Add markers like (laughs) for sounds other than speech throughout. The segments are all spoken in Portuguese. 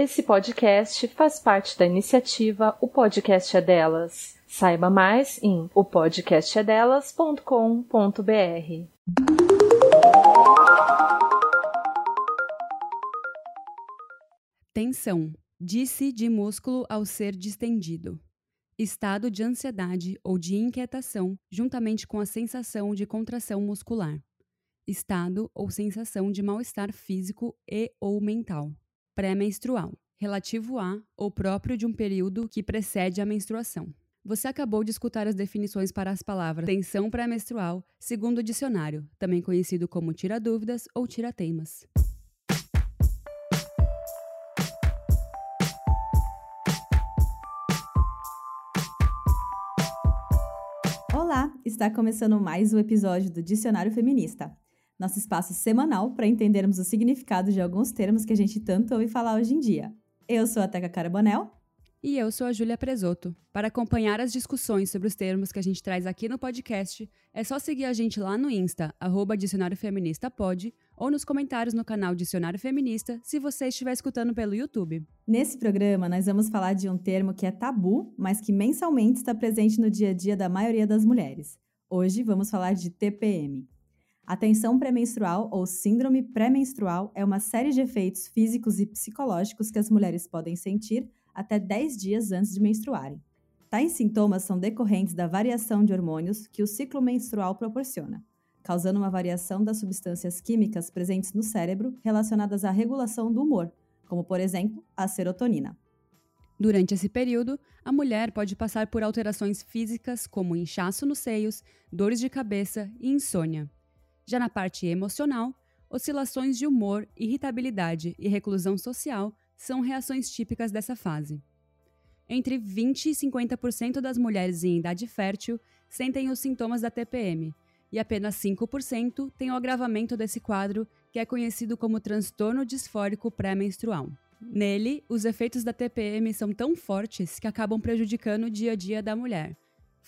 Esse podcast faz parte da iniciativa O Podcast é Delas. Saiba mais em opodcastedelas.com.br. Tensão. Disse de músculo ao ser distendido. Estado de ansiedade ou de inquietação, juntamente com a sensação de contração muscular. Estado ou sensação de mal-estar físico e ou mental pré-menstrual, relativo a ou próprio de um período que precede a menstruação. Você acabou de escutar as definições para as palavras tensão pré-menstrual, segundo o dicionário, também conhecido como tira-dúvidas ou tira-teimas. Olá, está começando mais um episódio do Dicionário Feminista nosso espaço semanal para entendermos o significado de alguns termos que a gente tanto ouve falar hoje em dia. Eu sou a Teca Carabonel. E eu sou a Júlia Presoto. Para acompanhar as discussões sobre os termos que a gente traz aqui no podcast, é só seguir a gente lá no Insta, arroba Dicionário Feminista Pod, ou nos comentários no canal Dicionário Feminista, se você estiver escutando pelo YouTube. Nesse programa, nós vamos falar de um termo que é tabu, mas que mensalmente está presente no dia a dia da maioria das mulheres. Hoje vamos falar de TPM. A tensão pré-menstrual ou síndrome pré-menstrual é uma série de efeitos físicos e psicológicos que as mulheres podem sentir até 10 dias antes de menstruarem. Tais sintomas são decorrentes da variação de hormônios que o ciclo menstrual proporciona, causando uma variação das substâncias químicas presentes no cérebro relacionadas à regulação do humor, como por exemplo a serotonina. Durante esse período, a mulher pode passar por alterações físicas como inchaço nos seios, dores de cabeça e insônia. Já na parte emocional, oscilações de humor, irritabilidade e reclusão social são reações típicas dessa fase. Entre 20 e 50% das mulheres em idade fértil sentem os sintomas da TPM, e apenas 5% têm o agravamento desse quadro, que é conhecido como transtorno disfórico pré-menstrual. Nele, os efeitos da TPM são tão fortes que acabam prejudicando o dia a dia da mulher,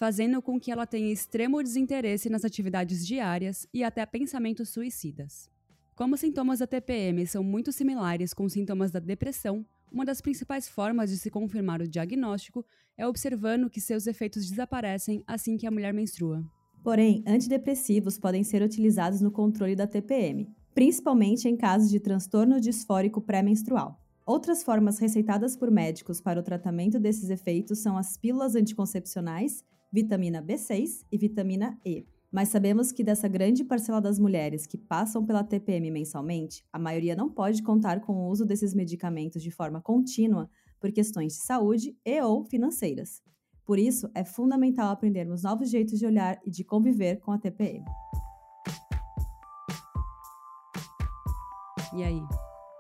fazendo com que ela tenha extremo desinteresse nas atividades diárias e até pensamentos suicidas. Como os sintomas da TPM são muito similares com os sintomas da depressão, uma das principais formas de se confirmar o diagnóstico é observando que seus efeitos desaparecem assim que a mulher menstrua. Porém, antidepressivos podem ser utilizados no controle da TPM, principalmente em casos de transtorno disfórico pré-menstrual. Outras formas receitadas por médicos para o tratamento desses efeitos são as pílulas anticoncepcionais vitamina B6 e vitamina E. Mas sabemos que dessa grande parcela das mulheres que passam pela TPM mensalmente, a maioria não pode contar com o uso desses medicamentos de forma contínua por questões de saúde e ou financeiras. Por isso, é fundamental aprendermos novos jeitos de olhar e de conviver com a TPM. E aí?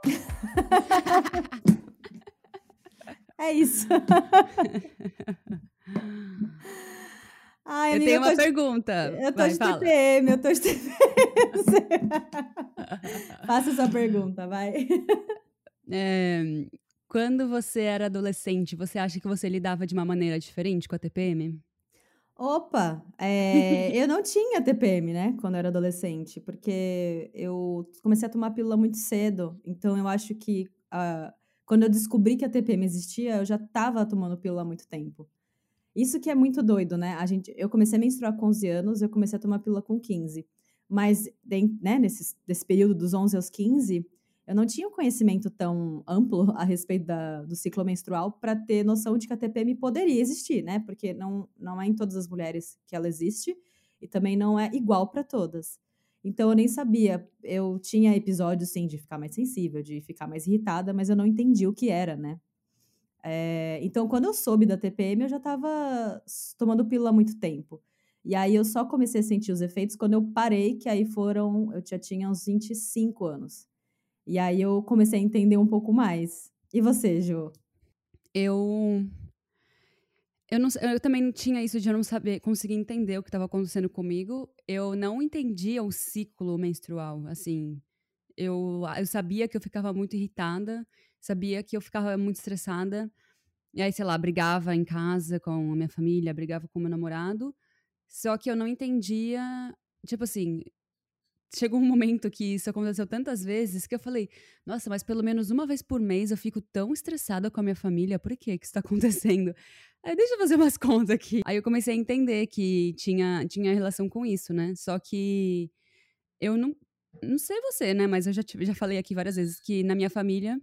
(laughs) é isso. (laughs) Ai, eu amiga, tenho uma pergunta. Eu tô vai, de fala. TPM, eu tô de (laughs) TPM. Faça sua pergunta, vai. É, quando você era adolescente, você acha que você lidava de uma maneira diferente com a TPM? Opa, é, (laughs) eu não tinha TPM, né, quando eu era adolescente, porque eu comecei a tomar pílula muito cedo, então eu acho que uh, quando eu descobri que a TPM existia, eu já estava tomando pílula há muito tempo. Isso que é muito doido, né? A gente, eu comecei a menstruar com 11 anos, eu comecei a tomar pílula com 15. Mas, né, nesse, nesse período dos 11 aos 15, eu não tinha um conhecimento tão amplo (laughs) a respeito da, do ciclo menstrual para ter noção de que a TPM poderia existir, né? Porque não, não é em todas as mulheres que ela existe e também não é igual para todas. Então eu nem sabia. Eu tinha episódios, sim, de ficar mais sensível, de ficar mais irritada, mas eu não entendi o que era, né? É, então, quando eu soube da TPM, eu já estava tomando pílula há muito tempo. E aí eu só comecei a sentir os efeitos quando eu parei, que aí foram, eu já tinha uns 25 anos. E aí eu comecei a entender um pouco mais. E você, Ju? Eu eu, não, eu também não tinha isso de eu não saber, conseguir entender o que estava acontecendo comigo. Eu não entendia o ciclo menstrual, assim. Eu, eu sabia que eu ficava muito irritada, sabia que eu ficava muito estressada. E aí, sei lá, brigava em casa com a minha família, brigava com o meu namorado. Só que eu não entendia, tipo assim, chegou um momento que isso aconteceu tantas vezes que eu falei, nossa, mas pelo menos uma vez por mês eu fico tão estressada com a minha família, por que que isso tá acontecendo? (laughs) Aí deixa eu fazer umas contas aqui. Aí eu comecei a entender que tinha, tinha relação com isso, né? Só que eu não, não sei você, né? Mas eu já, já falei aqui várias vezes que na minha família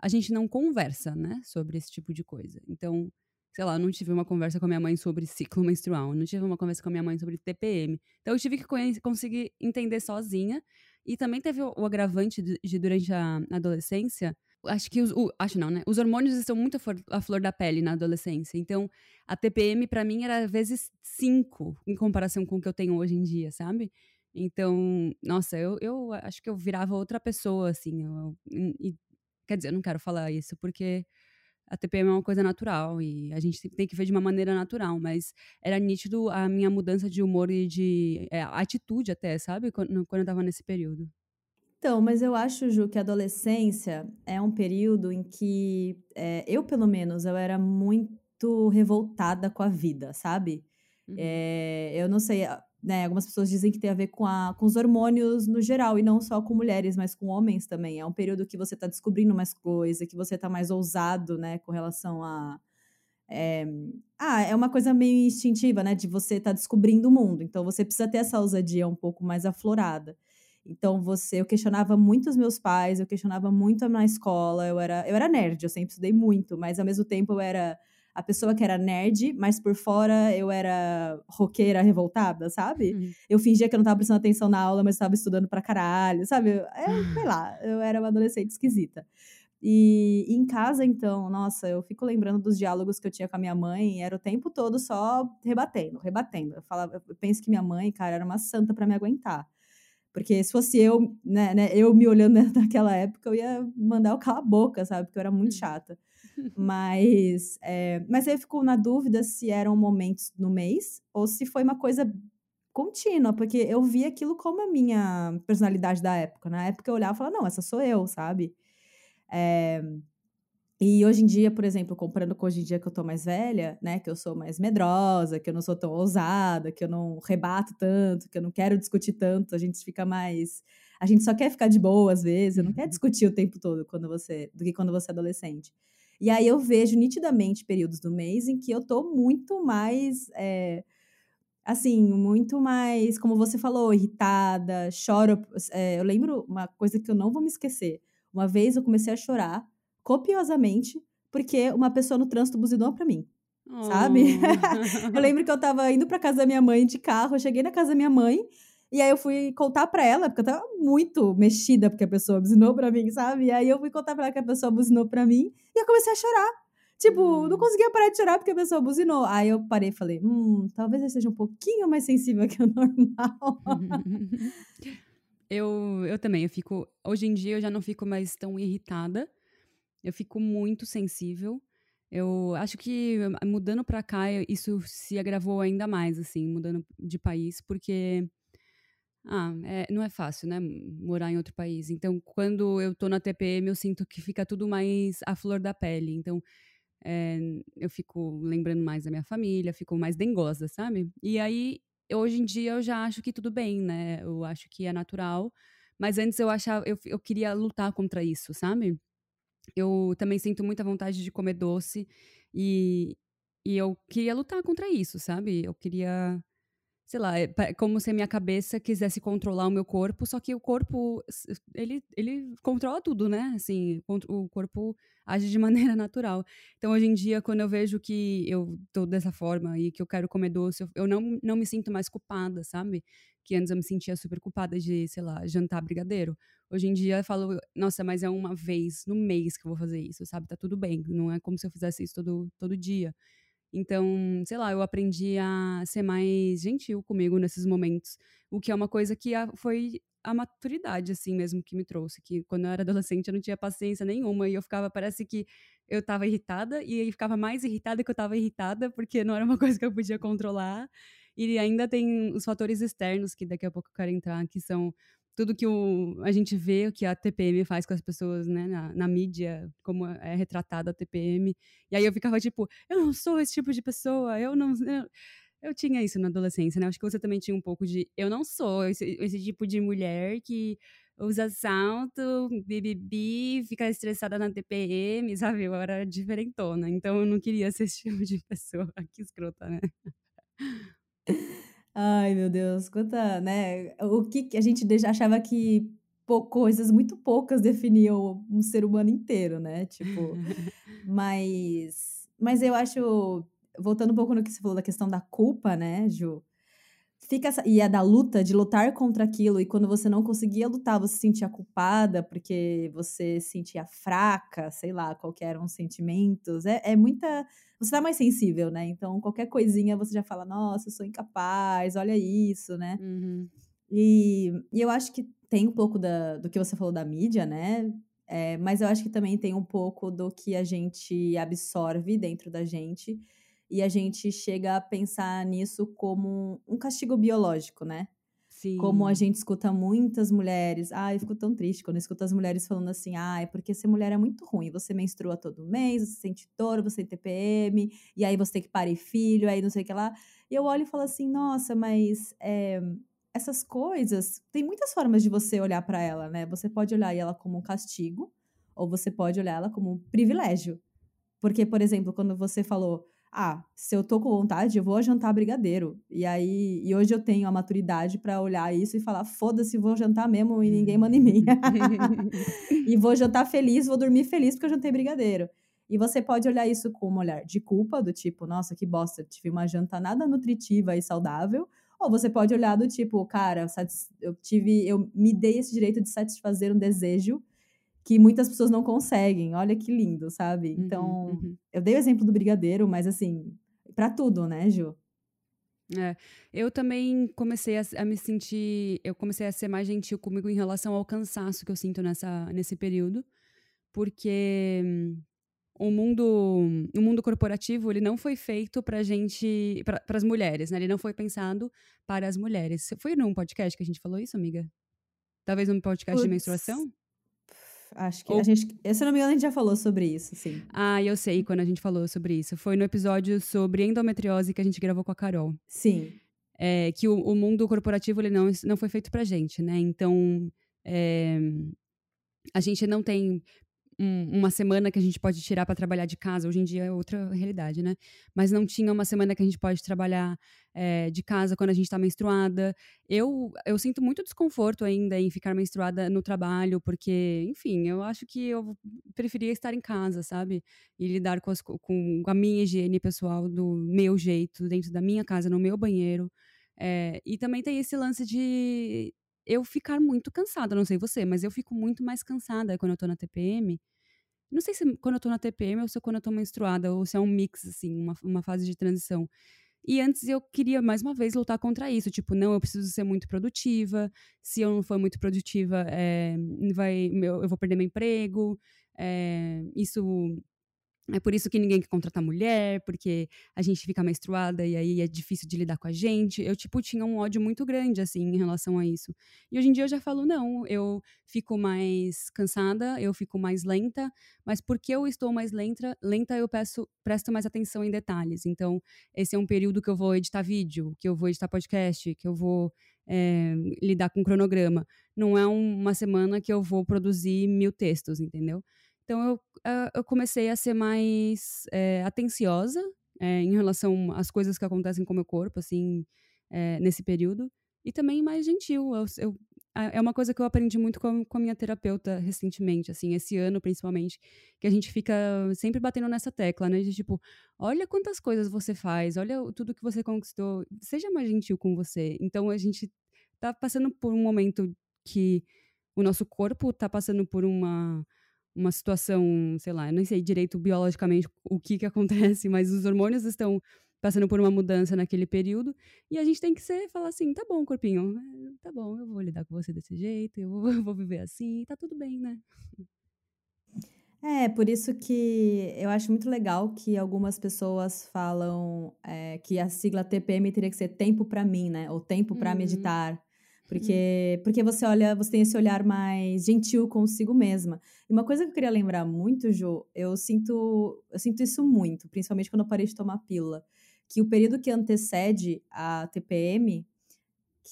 a gente não conversa, né? Sobre esse tipo de coisa. Então, sei lá, não tive uma conversa com a minha mãe sobre ciclo menstrual, não tive uma conversa com a minha mãe sobre TPM. Então eu tive que conseguir entender sozinha. E também teve o, agravante de, de, durante a adolescência. Acho que os. O, acho não, né? Os hormônios estão muito à flor da pele na adolescência. Então, a TPM para mim era vezes cinco em comparação com o que eu tenho hoje em dia, sabe? Então, nossa, eu, eu acho que eu virava outra pessoa, assim. Eu, e, quer dizer, eu não quero falar isso porque a TPM é uma coisa natural e a gente tem que ver de uma maneira natural, mas era nítido a minha mudança de humor e de é, atitude até, sabe? Quando, quando eu tava nesse período. Então, mas eu acho, Ju, que a adolescência é um período em que é, eu, pelo menos, eu era muito revoltada com a vida, sabe? Uhum. É, eu não sei, né, algumas pessoas dizem que tem a ver com, a, com os hormônios no geral, e não só com mulheres, mas com homens também. É um período que você está descobrindo mais coisa, que você está mais ousado, né, com relação a. É, ah, é uma coisa meio instintiva, né, de você estar tá descobrindo o mundo. Então você precisa ter essa ousadia um pouco mais aflorada. Então você, eu questionava muito os meus pais, eu questionava muito na escola, eu era, eu era nerd, eu sempre estudei muito, mas ao mesmo tempo eu era a pessoa que era nerd, mas por fora eu era roqueira revoltada, sabe? Uhum. Eu fingia que eu não tava prestando atenção na aula, mas estava estudando pra caralho, sabe? É, sei lá, eu era uma adolescente esquisita. E, e, em casa, então, nossa, eu fico lembrando dos diálogos que eu tinha com a minha mãe, era o tempo todo só rebatendo, rebatendo. Eu, falava, eu penso que minha mãe, cara, era uma santa para me aguentar. Porque se fosse eu, né, né, eu me olhando (laughs) naquela época, eu ia mandar eu calar a boca, sabe? Porque eu era muito uhum. chata. Mas, é, mas eu fico na dúvida se eram momentos no mês ou se foi uma coisa contínua, porque eu vi aquilo como a minha personalidade da época. Na época eu olhava e falava, não, essa sou eu, sabe? É, e hoje em dia, por exemplo, comparando com hoje em dia que eu tô mais velha, né, que eu sou mais medrosa, que eu não sou tão ousada, que eu não rebato tanto, que eu não quero discutir tanto, a gente fica mais, a gente só quer ficar de boa às vezes, não quer discutir o tempo todo quando você, do que quando você é adolescente. E aí eu vejo nitidamente períodos do mês em que eu tô muito mais. É, assim, muito mais, como você falou, irritada, choro. É, eu lembro uma coisa que eu não vou me esquecer. Uma vez eu comecei a chorar copiosamente porque uma pessoa no trânsito buzinou para mim. Oh. Sabe? (laughs) eu lembro que eu tava indo pra casa da minha mãe de carro, eu cheguei na casa da minha mãe e aí eu fui contar pra ela, porque eu tava muito mexida porque a pessoa buzinou pra mim, sabe? E aí eu fui contar pra ela que a pessoa buzinou pra mim e eu comecei a chorar. Tipo, hum. não conseguia parar de chorar porque a pessoa buzinou. Aí eu parei e falei, hum, talvez eu seja um pouquinho mais sensível que o normal. (laughs) eu, eu também, eu fico. Hoje em dia eu já não fico mais tão irritada. Eu fico muito sensível. Eu acho que mudando pra cá, isso se agravou ainda mais, assim, mudando de país, porque ah, é, não é fácil, né? Morar em outro país. Então, quando eu tô na TPM, eu sinto que fica tudo mais à flor da pele. Então, é, eu fico lembrando mais da minha família, fico mais dengosa, sabe? E aí, hoje em dia, eu já acho que tudo bem, né? Eu acho que é natural. Mas antes eu achava, eu, eu queria lutar contra isso, sabe? Eu também sinto muita vontade de comer doce e, e eu queria lutar contra isso, sabe? Eu queria sei lá, é como se a minha cabeça quisesse controlar o meu corpo, só que o corpo, ele, ele controla tudo, né? Assim, o corpo age de (laughs) maneira natural. Então, hoje em dia, quando eu vejo que eu tô dessa forma e que eu quero comer doce, eu não, não me sinto mais culpada, sabe? Que antes eu me sentia super culpada de, sei lá, jantar brigadeiro. Hoje em dia eu falo, nossa, mas é uma vez no mês que eu vou fazer isso, sabe? Tá tudo bem, não é como se eu fizesse isso todo, todo dia. Então, sei lá, eu aprendi a ser mais gentil comigo nesses momentos, o que é uma coisa que foi a maturidade, assim mesmo, que me trouxe. Que quando eu era adolescente eu não tinha paciência nenhuma e eu ficava, parece que eu tava irritada e aí ficava mais irritada que eu tava irritada, porque não era uma (laughs) coisa que eu podia controlar. E ainda tem os fatores externos que daqui a pouco eu quero entrar, que são tudo que o, a gente vê, o que a TPM faz com as pessoas, né, na, na, mídia, como é retratada a TPM. E aí eu ficava tipo, eu não sou esse tipo de pessoa, eu não. Eu... eu tinha isso na adolescência, né? Acho que você também tinha um pouco de. Eu não sou esse, esse tipo de mulher que usa salto, bibibi, fica estressada na TPM, sabe? Eu era diferentona. Então eu não queria ser esse tipo de pessoa. (laughs) Que escrota, né? Ai, meu Deus, quanta, né? O que a gente achava que coisas muito poucas definiam um ser humano inteiro, né? Tipo, mas, mas eu acho, voltando um pouco no que você falou da questão da culpa, né, Ju? Fica essa, e a da luta, de lutar contra aquilo, e quando você não conseguia lutar, você se sentia culpada porque você se sentia fraca, sei lá, qualquer um sentimentos. É, é muita. Você tá mais sensível, né? Então, qualquer coisinha você já fala, nossa, eu sou incapaz, olha isso, né? Uhum. E, e eu acho que tem um pouco da, do que você falou da mídia, né? É, mas eu acho que também tem um pouco do que a gente absorve dentro da gente e a gente chega a pensar nisso como um castigo biológico, né? Sim. Como a gente escuta muitas mulheres, ah, eu fico tão triste quando eu escuto as mulheres falando assim, ah, é porque ser mulher é muito ruim, você menstrua todo mês, você sente dor, você tem TPM, e aí você tem que parir filho, aí não sei o que lá. E eu olho e falo assim, nossa, mas é, essas coisas, tem muitas formas de você olhar para ela, né? Você pode olhar ela como um castigo, ou você pode olhar ela como um privilégio. Porque, por exemplo, quando você falou, ah, se eu tô com vontade, eu vou jantar brigadeiro. E aí, e hoje eu tenho a maturidade para olhar isso e falar, foda-se, vou jantar mesmo e ninguém manda em mim. (laughs) e vou jantar feliz, vou dormir feliz porque eu jantei brigadeiro. E você pode olhar isso com um olhar de culpa, do tipo, nossa, que bosta, tive uma janta nada nutritiva e saudável, ou você pode olhar do tipo, cara, eu tive, eu me dei esse direito de satisfazer um desejo que muitas pessoas não conseguem. Olha que lindo, sabe? Uhum, então, uhum. eu dei o exemplo do brigadeiro, mas assim, para tudo, né, Ju? É, eu também comecei a, a, me sentir, eu comecei a ser mais gentil comigo em relação ao cansaço que eu sinto nessa, nesse período, porque o mundo, o mundo corporativo ele não foi feito para gente, para as mulheres, né? Ele não foi pensado para as mulheres. Foi num podcast que a gente falou isso, amiga? Talvez num podcast Puts, de menstruação? Acho que Ou... a gente, se não me engano, a gente já falou sobre isso, sim. Ah, eu sei quando a gente falou sobre isso. Foi no episódio sobre endometriose que a gente gravou com a Carol. Sim. É, que o, o mundo corporativo ele não, não foi feito pra gente, né? Então, é, a gente não tem um, uma semana que a gente pode tirar para trabalhar de casa. Hoje em dia é outra realidade, né? Mas não tinha uma semana que a gente pode trabalhar é, de casa quando a gente está menstruada. Eu, eu sinto muito desconforto ainda em ficar menstruada no trabalho, porque, enfim, eu acho que eu preferia estar em casa, sabe? E lidar com, as, com a minha higiene pessoal do meu jeito, dentro da minha casa, no meu banheiro. É, e também tem esse lance de eu ficar muito cansada, não sei você, mas eu fico muito mais cansada quando eu tô na TPM. Não sei se quando eu tô na TPM ou se é quando eu tô menstruada, ou se é um mix, assim, uma, uma fase de transição. E antes eu queria, mais uma vez, lutar contra isso. Tipo, não, eu preciso ser muito produtiva. Se eu não for muito produtiva, é, vai, eu, eu vou perder meu emprego. É, isso é por isso que ninguém quer contratar mulher, porque a gente fica menstruada e aí é difícil de lidar com a gente. Eu, tipo, tinha um ódio muito grande, assim, em relação a isso. E hoje em dia eu já falo, não, eu fico mais cansada, eu fico mais lenta, mas porque eu estou mais lenta, lenta eu peço, presto mais atenção em detalhes. Então, esse é um período que eu vou editar vídeo, que eu vou editar podcast, que eu vou é, lidar com cronograma. Não é uma semana que eu vou produzir mil textos, entendeu? Então eu, ah, eu comecei a ser mais é, atenciosa é, em relação às coisas que acontecem com o meu corpo, assim, é, nesse período. E também mais gentil. Eu, eu, é uma coisa que eu aprendi muito com, com a minha terapeuta recentemente, assim, esse ano principalmente, que a gente fica sempre batendo nessa tecla, né? De tipo, olha quantas coisas você faz, olha tudo que você conquistou, seja mais gentil com você. Então a gente tá passando por um momento que o nosso corpo tá passando por uma uma situação, sei lá, eu não sei direito biologicamente o que que acontece, mas os hormônios estão passando por uma mudança naquele período e a gente tem que ser falar assim, tá bom, corpinho, eh, tá bom, eu vou lidar com você desse jeito, eu vou, (laughs) eu vou viver assim, tá tudo bem, né? É, por isso que eu acho muito legal que algumas pessoas falam é, que a sigla TPM teria que ser tempo para mim, né? Ou tempo para uhum. meditar. Porque, uhum. porque você olha, você tem esse olhar mais gentil consigo mesma. E uma coisa que eu queria lembrar muito, Jo, eu sinto, eu sinto isso muito, principalmente quando eu parei de tomar pílula. que o período que antecede a TPM,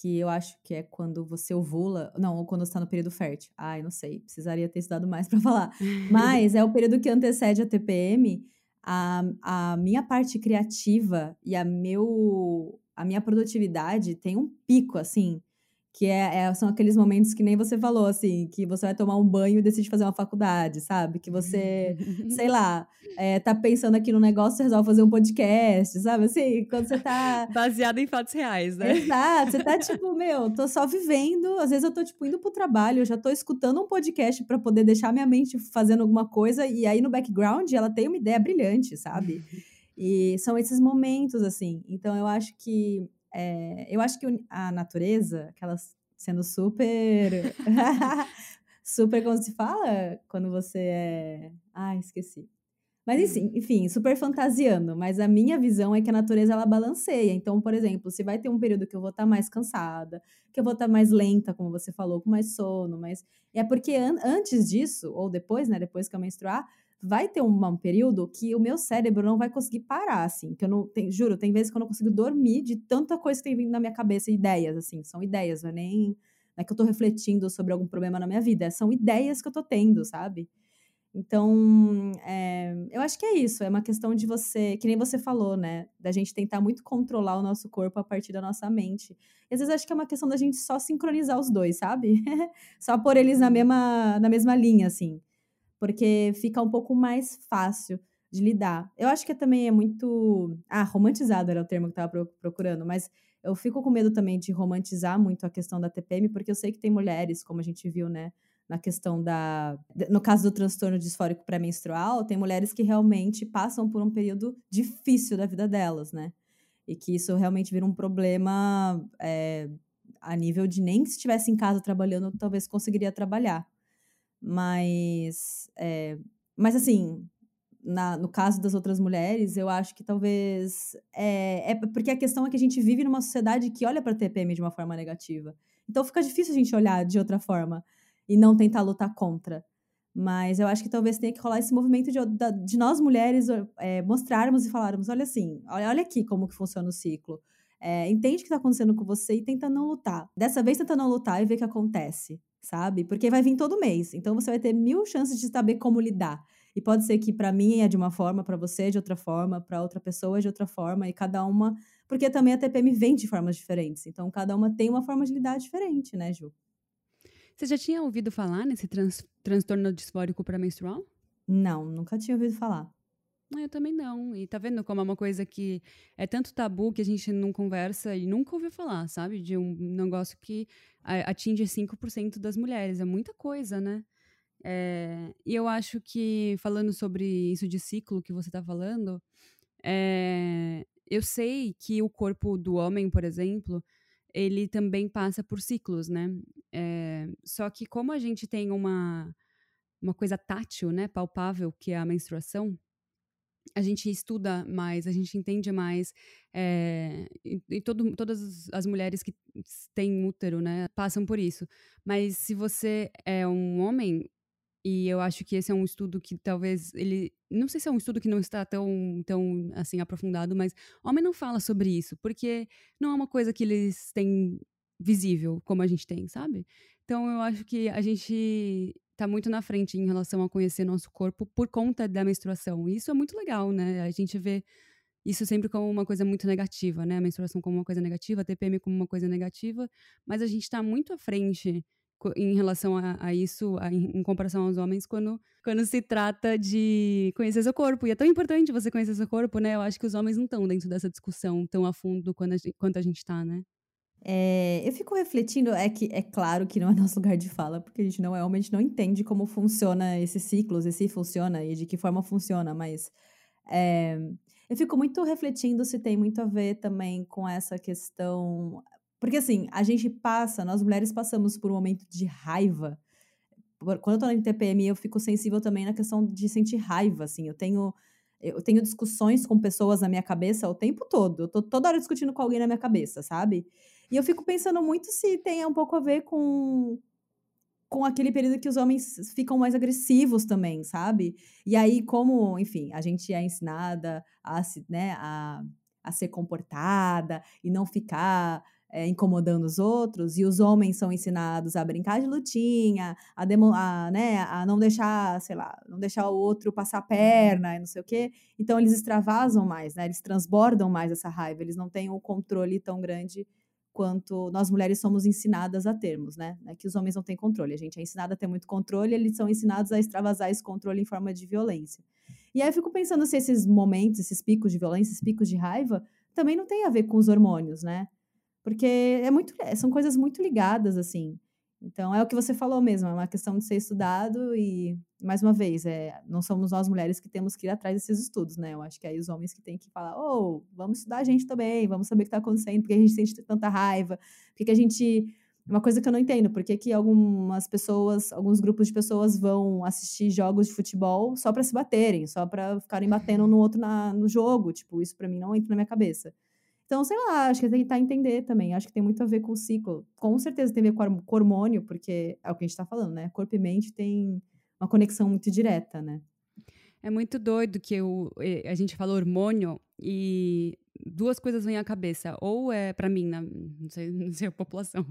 que eu acho que é quando você ovula, não, ou quando você está no período fértil. Ai, não sei, precisaria ter estudado mais para falar. (laughs) Mas é o período que antecede a TPM, a, a minha parte criativa e a, meu, a minha produtividade tem um pico, assim, que é, é, são aqueles momentos que nem você falou, assim, que você vai tomar um banho e decide fazer uma faculdade, sabe? Que você, (laughs) sei lá, é, tá pensando aqui no negócio, e resolve fazer um podcast, sabe? Assim, quando você tá. (laughs) Baseado em fatos reais, né? Exato, você tá (laughs) tipo, meu, tô só vivendo. Às vezes eu tô, tipo, indo pro trabalho, eu já tô escutando um podcast para poder deixar minha mente fazendo alguma coisa, e aí no background ela tem uma ideia brilhante, sabe? E são esses momentos, assim. Então eu acho que é, eu acho que a natureza, aquelas sendo super. (laughs) super, como se fala? Quando você é. Ah, esqueci. Mas enfim, enfim, super fantasiando. Mas a minha visão é que a natureza ela balanceia. Então, por exemplo, se vai ter um período que eu vou estar tá mais cansada, que eu vou estar tá mais lenta, como você falou, com mais sono, mas é porque an antes disso, ou depois, né, depois que eu menstruar, vai ter um, um, período que o meu cérebro não vai conseguir parar, assim. Que eu não. Tem, juro, tem vezes que eu não consigo dormir de tanta coisa que tem vindo na minha cabeça, ideias, assim. São ideias, não é nem. Não é que eu tô refletindo sobre algum problema na minha vida, são ideias que eu tô tendo, sabe? Então, é, eu acho que é isso. É uma questão de você, que nem você falou, né? Da gente tentar muito controlar o nosso corpo a partir da nossa mente. E às vezes acho que é uma questão da gente só sincronizar os dois, sabe? (laughs) só pôr eles na mesma, na mesma linha, assim porque fica um pouco mais fácil de lidar. Eu acho que também é muito. Ah, romantizado era o termo que eu estava procurando, mas eu fico com medo também de romantizar muito a questão da TPM, porque eu sei que tem mulheres, como a gente viu, né? Na questão da. No caso do transtorno disfórico pré-menstrual, tem mulheres que realmente passam por um período difícil da vida delas, né? E que isso realmente vira um problema é, a nível de nem se estivesse em casa trabalhando, talvez conseguiria trabalhar. Mas, é, mas assim, na, no caso das outras mulheres, eu acho que talvez. É, é porque a questão é que a gente vive numa sociedade que olha para a TPM de uma forma negativa. Então fica difícil a gente olhar de outra forma e não tentar lutar contra. Mas eu acho que talvez tenha que rolar esse movimento de, de nós mulheres é, mostrarmos e falarmos: olha assim, olha, olha aqui como que funciona o ciclo. É, entende o que está acontecendo com você e tenta não lutar. Dessa vez tenta não lutar e ver o que acontece sabe? Porque vai vir todo mês. Então você vai ter mil chances de saber como lidar. E pode ser que para mim é de uma forma, para você é de outra forma, para outra pessoa é de outra forma, e cada uma. Porque também a TPM vem de formas diferentes. Então cada uma tem uma forma de lidar diferente, né, Ju? Você já tinha ouvido falar nesse trans transtorno disfórico pré-menstrual? Não, nunca tinha ouvido falar. Eu também não. E tá vendo como é uma coisa que é tanto tabu que a gente não conversa e nunca ouviu falar, sabe? De um negócio que atinge 5% das mulheres. É muita coisa, né? É, e eu acho que, falando sobre isso de ciclo que você tá falando, é, eu sei que o corpo do homem, por exemplo, ele também passa por ciclos, né? É, só que como a gente tem uma, uma coisa tátil, né, palpável, que é a menstruação, a gente estuda mais, a gente entende mais, é, e, e todo, todas as mulheres que têm útero, né, passam por isso. Mas se você é um homem, e eu acho que esse é um estudo que talvez ele, não sei se é um estudo que não está tão, tão assim aprofundado, mas homem não fala sobre isso, porque não é uma coisa que eles têm visível como a gente tem, sabe? Então eu acho que a gente tá muito na frente em relação a conhecer nosso corpo por conta da menstruação. E isso é muito legal, né? A gente vê isso sempre como uma coisa muito negativa, né? A menstruação como uma coisa negativa, a TPM como uma coisa negativa, mas a gente está muito à frente em relação a, a isso, a, em, comparação aos homens, quando, quando se trata de conhecer seu corpo. E é tão importante você conhecer seu corpo, né? Eu acho que os homens não estão dentro dessa discussão tão a fundo quanto a gente, quanto a gente tá, né? É, eu fico refletindo, é que é claro que não é (laughs) nosso lugar de fala, porque a gente não é a gente não entende como funciona esses ciclos, e se funciona e de que forma funciona, mas é, eu fico muito refletindo se tem muito a ver também com essa questão. Porque assim, a gente passa, nós mulheres passamos por um momento de raiva. Quando eu tô na TPM, eu fico sensível também na questão de sentir raiva, assim. Eu tenho eu tenho discussões com pessoas na minha cabeça o tempo todo. Eu tô toda hora discutindo com alguém na minha cabeça, sabe? E eu fico pensando muito se tem um pouco a ver com com aquele período que os homens ficam mais agressivos também, sabe? E aí, como, enfim, a gente é ensinada a, né, a, a ser comportada e não ficar é, incomodando os outros, e os homens são ensinados a brincar de lutinha, a, demo, a, né, a não deixar, sei lá, não deixar o outro passar a perna e não sei o quê. Então eles extravasam mais, né? Eles transbordam mais essa raiva, eles não têm um controle tão grande quanto nós mulheres somos ensinadas a termos, né? É que os homens não têm controle. A gente é ensinada a ter muito controle, eles são ensinados a extravasar esse controle em forma de violência. E aí eu fico pensando se esses momentos, esses picos de violência, esses picos de raiva, também não tem a ver com os hormônios, né? Porque é muito, são coisas muito ligadas, assim. Então, é o que você falou mesmo, é uma questão de ser estudado e, mais uma vez, é, não somos nós mulheres que temos que ir atrás desses estudos, né? Eu acho que aí os homens que têm que falar, oh, vamos estudar a gente também, vamos saber o que está acontecendo, porque a gente sente tanta raiva, porque a gente... Uma coisa que eu não entendo, por que algumas pessoas, alguns grupos de pessoas vão assistir jogos de futebol só para se baterem, só para ficarem batendo no outro na, no jogo? Tipo, isso para mim não entra na minha cabeça. Então, sei lá, acho que tem que tentar entender também. Acho que tem muito a ver com o ciclo. Com certeza tem a ver com o hormônio, porque é o que a gente está falando, né? Corpo e mente tem uma conexão muito direta, né? É muito doido que o, a gente fala hormônio e duas coisas vêm à cabeça. Ou é, para mim, na, não, sei, (laughs) não sei a população.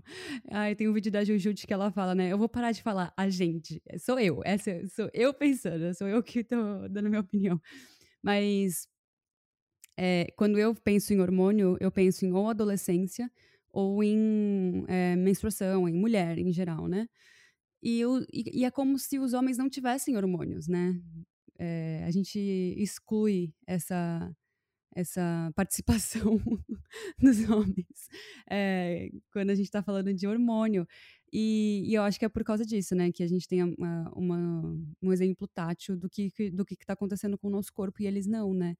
Aí tem um vídeo da Jujute que ela fala, né? Eu vou parar de falar a gente. Sou eu. Essa, sou eu pensando. Sou eu que tô dando minha opinião. Mas é, quando eu penso em hormônio, eu penso em ou adolescência ou em é, menstruação, em mulher em geral, né? E, eu, e, e, é como se os homens não tivessem hormônios, né? É, a gente exclui essa, essa (laughs) participação (laughs) dos homens é, quando a gente está falando de hormônio. E, e, eu acho que é por causa disso, né, que a gente tem uma, uma um exemplo tátil do que do que está acontecendo com o nosso corpo e eles não, né?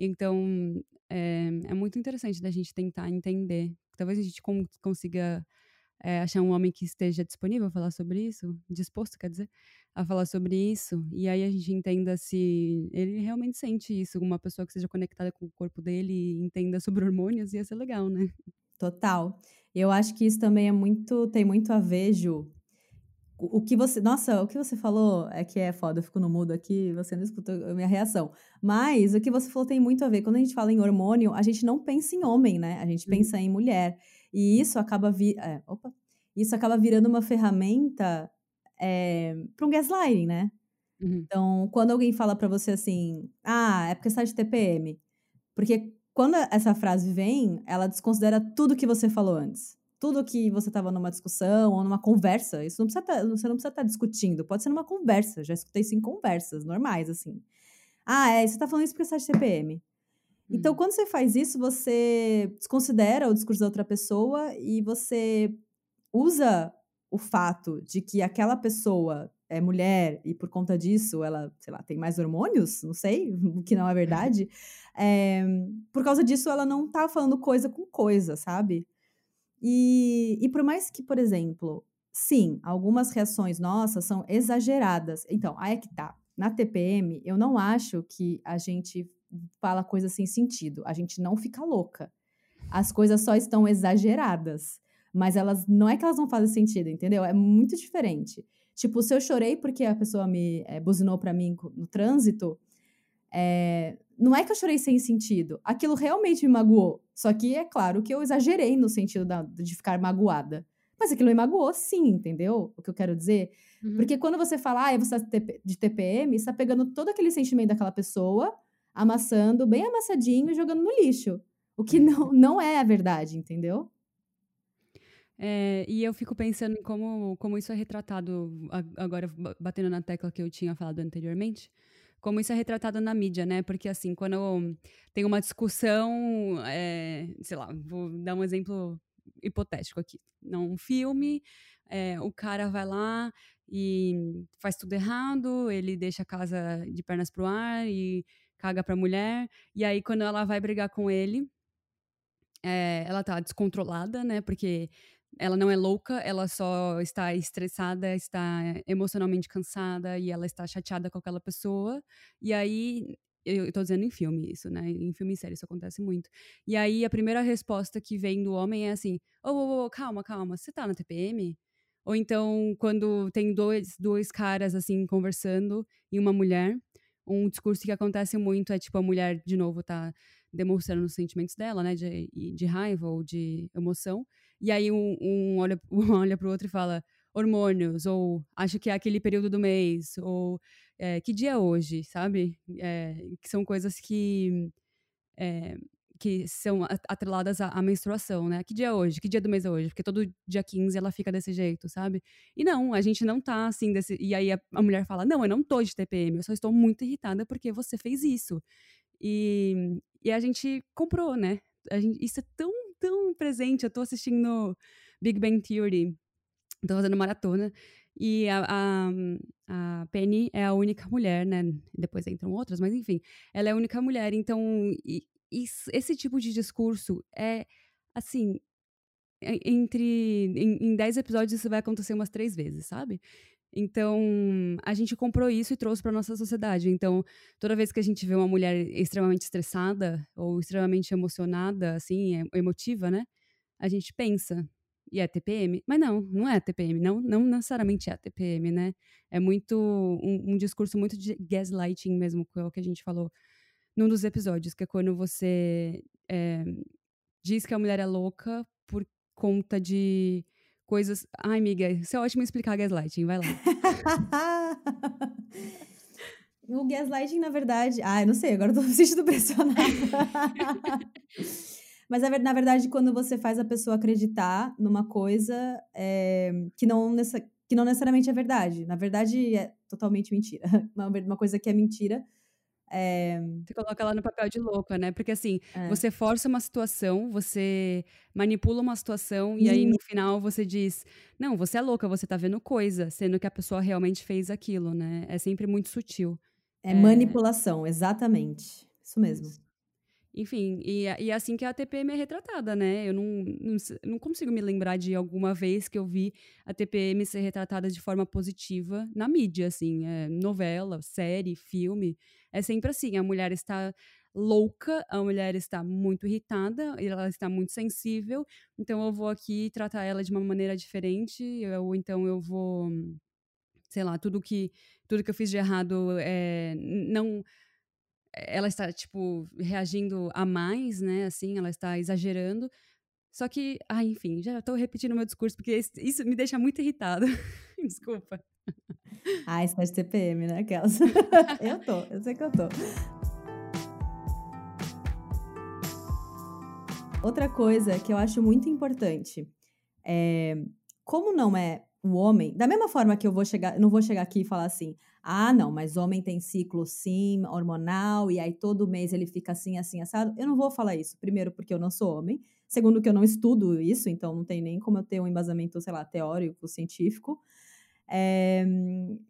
Então, é, é muito interessante da gente tentar entender. Talvez a gente consiga é, achar um homem que esteja disponível a falar sobre isso, disposto, quer dizer, a falar sobre isso, e aí a gente entenda se ele realmente sente isso, uma pessoa que seja conectada com o corpo dele e entenda sobre hormônios, ia ser legal, né? Total. Eu acho que isso também é muito, tem muito a ver, Ju, o que você. Nossa, o que você falou é que é foda, eu fico no mudo aqui, você não escutou a minha reação. Mas o que você falou tem muito a ver. Quando a gente fala em hormônio, a gente não pensa em homem, né? A gente uhum. pensa em mulher. E isso acaba vi é, opa, isso acaba virando uma ferramenta é, para um gaslighting, né? Uhum. Então, quando alguém fala para você assim, ah, é porque você tá de TPM. Porque quando essa frase vem, ela desconsidera tudo que você falou antes tudo que você estava numa discussão ou numa conversa, isso não precisa tá, você não precisa estar tá discutindo, pode ser numa conversa. Já escutei isso em conversas normais, assim. Ah, é, você está falando isso porque você está de TPM. Então, uhum. quando você faz isso, você desconsidera o discurso da outra pessoa e você usa o fato de que aquela pessoa é mulher e por conta disso ela, sei lá, tem mais hormônios, não sei, (laughs) o que não é verdade. É, (laughs) por causa disso, ela não tá falando coisa com coisa, sabe? E, e por mais que, por exemplo, sim, algumas reações nossas são exageradas. Então, aí é que tá. Na TPM, eu não acho que a gente fala coisa sem sentido. A gente não fica louca. As coisas só estão exageradas. Mas elas não é que elas não fazem sentido, entendeu? É muito diferente. Tipo, se eu chorei porque a pessoa me é, buzinou para mim no trânsito, é, não é que eu chorei sem sentido. Aquilo realmente me magoou. Só que é claro que eu exagerei no sentido da, de ficar magoada. Mas aquilo me magoou, sim, entendeu? O que eu quero dizer. Uhum. Porque quando você fala, ah, você tá de TPM, você tá pegando todo aquele sentimento daquela pessoa, amassando, bem amassadinho e jogando no lixo. O que não, não é a verdade, entendeu? É, e eu fico pensando em como, como isso é retratado, agora batendo na tecla que eu tinha falado anteriormente, como isso é retratado na mídia, né? Porque, assim, quando tem uma discussão, é, sei lá, vou dar um exemplo hipotético aqui. Num filme, é, o cara vai lá e faz tudo errado, ele deixa a casa de pernas pro ar e caga pra mulher, e aí quando ela vai brigar com ele, é, ela tá descontrolada, né? Porque ela não é louca, ela só está estressada, está emocionalmente cansada e ela está chateada com aquela pessoa. E aí, eu estou dizendo em filme isso, né? Em filme e série isso acontece muito. E aí a primeira resposta que vem do homem é assim: ô, oh, oh, calma, calma, você tá na TPM? Ou então, quando tem dois, dois caras assim conversando e uma mulher, um discurso que acontece muito é tipo a mulher de novo tá demonstrando os sentimentos dela, né, de, de raiva ou de emoção. E aí um, um olha, (laughs) um olha pro outro e fala hormônios, ou acho que é aquele período do mês, ou é, que dia é hoje, sabe? É, que são coisas que. É, que são atreladas à, à, menstruação, né? Que dia é hoje? Que dia do mês é hoje? Porque todo dia 15 ela fica desse jeito, sabe? E não, a gente não tá assim desse. E aí a, a mulher fala: Não, eu não tô de TPM, eu só estou muito irritada porque você fez isso. E, e a gente comprou, né? Gente, isso é tão, tão presente. Eu tô assistindo Big Bang Theory, tô fazendo maratona. E a, a, a, Penny é a única mulher, né? Depois entram outras, mas enfim, ela é a única mulher. Então, e, isso, esse tipo de discurso é, assim, entre. Em, em dez episódios isso vai acontecer umas três vezes, sabe? Então, a gente comprou isso e trouxe para nossa sociedade. Então, toda vez que a gente vê uma mulher extremamente estressada ou extremamente emocionada, assim, emotiva, né? A gente pensa, e é TPM? Mas não, não é TPM, não, não necessariamente é TPM, né? É muito um, um discurso muito de gaslighting mesmo, que é o que a gente falou num dos episódios, que é quando você é, diz que a mulher é louca por conta de coisas. Ai, amiga, isso é ótimo explicar gaslighting, vai lá. (laughs) o gaslighting, na verdade. Ah, eu não sei, agora eu tô me sentindo pressionada. (laughs) Mas na verdade, quando você faz a pessoa acreditar numa coisa é, que, não que não necessariamente é verdade. Na verdade, é totalmente mentira. (laughs) Uma, uma coisa que é mentira é... Você coloca ela no papel de louca, né? Porque assim, é. você força uma situação, você manipula uma situação e... e aí no final você diz: Não, você é louca, você tá vendo coisa, sendo que a pessoa realmente fez aquilo, né? É sempre muito sutil. É, é... manipulação, exatamente. Isso mesmo. Enfim, e, e é assim que a TPM é retratada, né? Eu não, não, não, consigo me lembrar de alguma vez que eu vi a TPM ser retratada de forma positiva na mídia, assim, é, novela, série, filme. É sempre assim, a mulher está louca, a mulher está muito irritada, ela está muito sensível, então eu vou aqui tratar ela de uma maneira diferente, ou então eu vou, sei lá, tudo que, tudo que eu fiz de errado é, não ela está, tipo, reagindo a mais, né? Assim, ela está exagerando. Só que, ah, enfim, já estou repetindo meu discurso, porque isso me deixa muito irritada. (laughs) Desculpa. Ah, está de TPM, né? Aquelas. (laughs) eu tô, eu sei que eu tô. Outra coisa que eu acho muito importante é como não é o homem, da mesma forma que eu vou chegar, não vou chegar aqui e falar assim, ah, não, mas homem tem ciclo sim, hormonal, e aí todo mês ele fica assim, assim, assado. Eu não vou falar isso. Primeiro, porque eu não sou homem. Segundo, que eu não estudo isso, então não tem nem como eu ter um embasamento, sei lá, teórico, científico. É,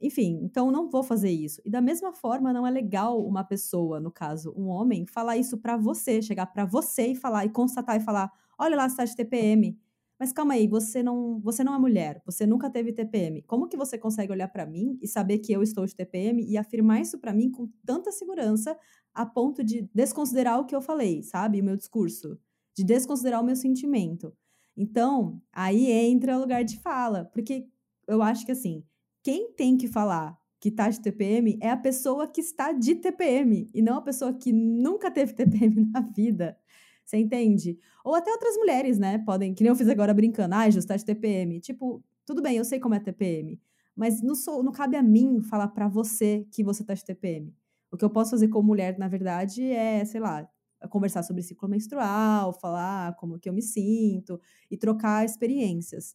enfim, então não vou fazer isso. E da mesma forma, não é legal uma pessoa, no caso, um homem, falar isso para você, chegar para você e falar, e constatar e falar: olha lá, você tá de TPM. Mas calma aí, você não, você não é mulher, você nunca teve TPM. Como que você consegue olhar para mim e saber que eu estou de TPM e afirmar isso para mim com tanta segurança a ponto de desconsiderar o que eu falei, sabe? O meu discurso, de desconsiderar o meu sentimento. Então, aí entra o lugar de fala, porque eu acho que assim, quem tem que falar que tá de TPM é a pessoa que está de TPM e não a pessoa que nunca teve TPM (laughs) na vida. Você entende? Ou até outras mulheres, né? Podem, que nem eu fiz agora brincando, ah, ajustar de TPM. Tipo, tudo bem, eu sei como é TPM, mas não, sou, não cabe a mim falar para você que você tá de TPM. O que eu posso fazer como mulher, na verdade, é, sei lá, conversar sobre ciclo menstrual, falar como que eu me sinto e trocar experiências.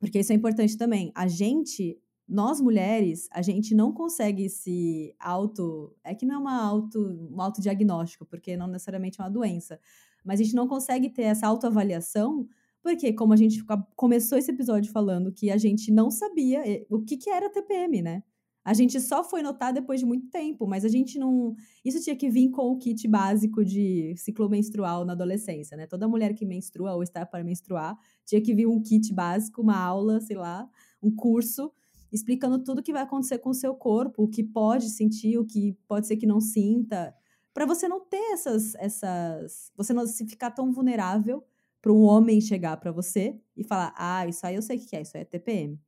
Porque isso é importante também. A gente nós mulheres, a gente não consegue se auto. É que não é uma auto, um autodiagnóstico, porque não necessariamente é uma doença. Mas a gente não consegue ter essa autoavaliação, porque, como a gente começou esse episódio falando que a gente não sabia eh, o que, que era TPM, né? A gente só foi notar depois de muito tempo, mas a gente não. Isso tinha que vir com o kit básico de ciclo menstrual na adolescência, né? Toda mulher que menstrua ou está para menstruar tinha que vir um kit básico, uma aula, sei lá, um curso explicando tudo que vai acontecer com o seu corpo, o que pode sentir, o que pode ser que não sinta, para você não ter essas essas, você não se ficar tão vulnerável para um homem chegar para você e falar: "Ah, isso aí eu sei o que é, isso aí é TPM".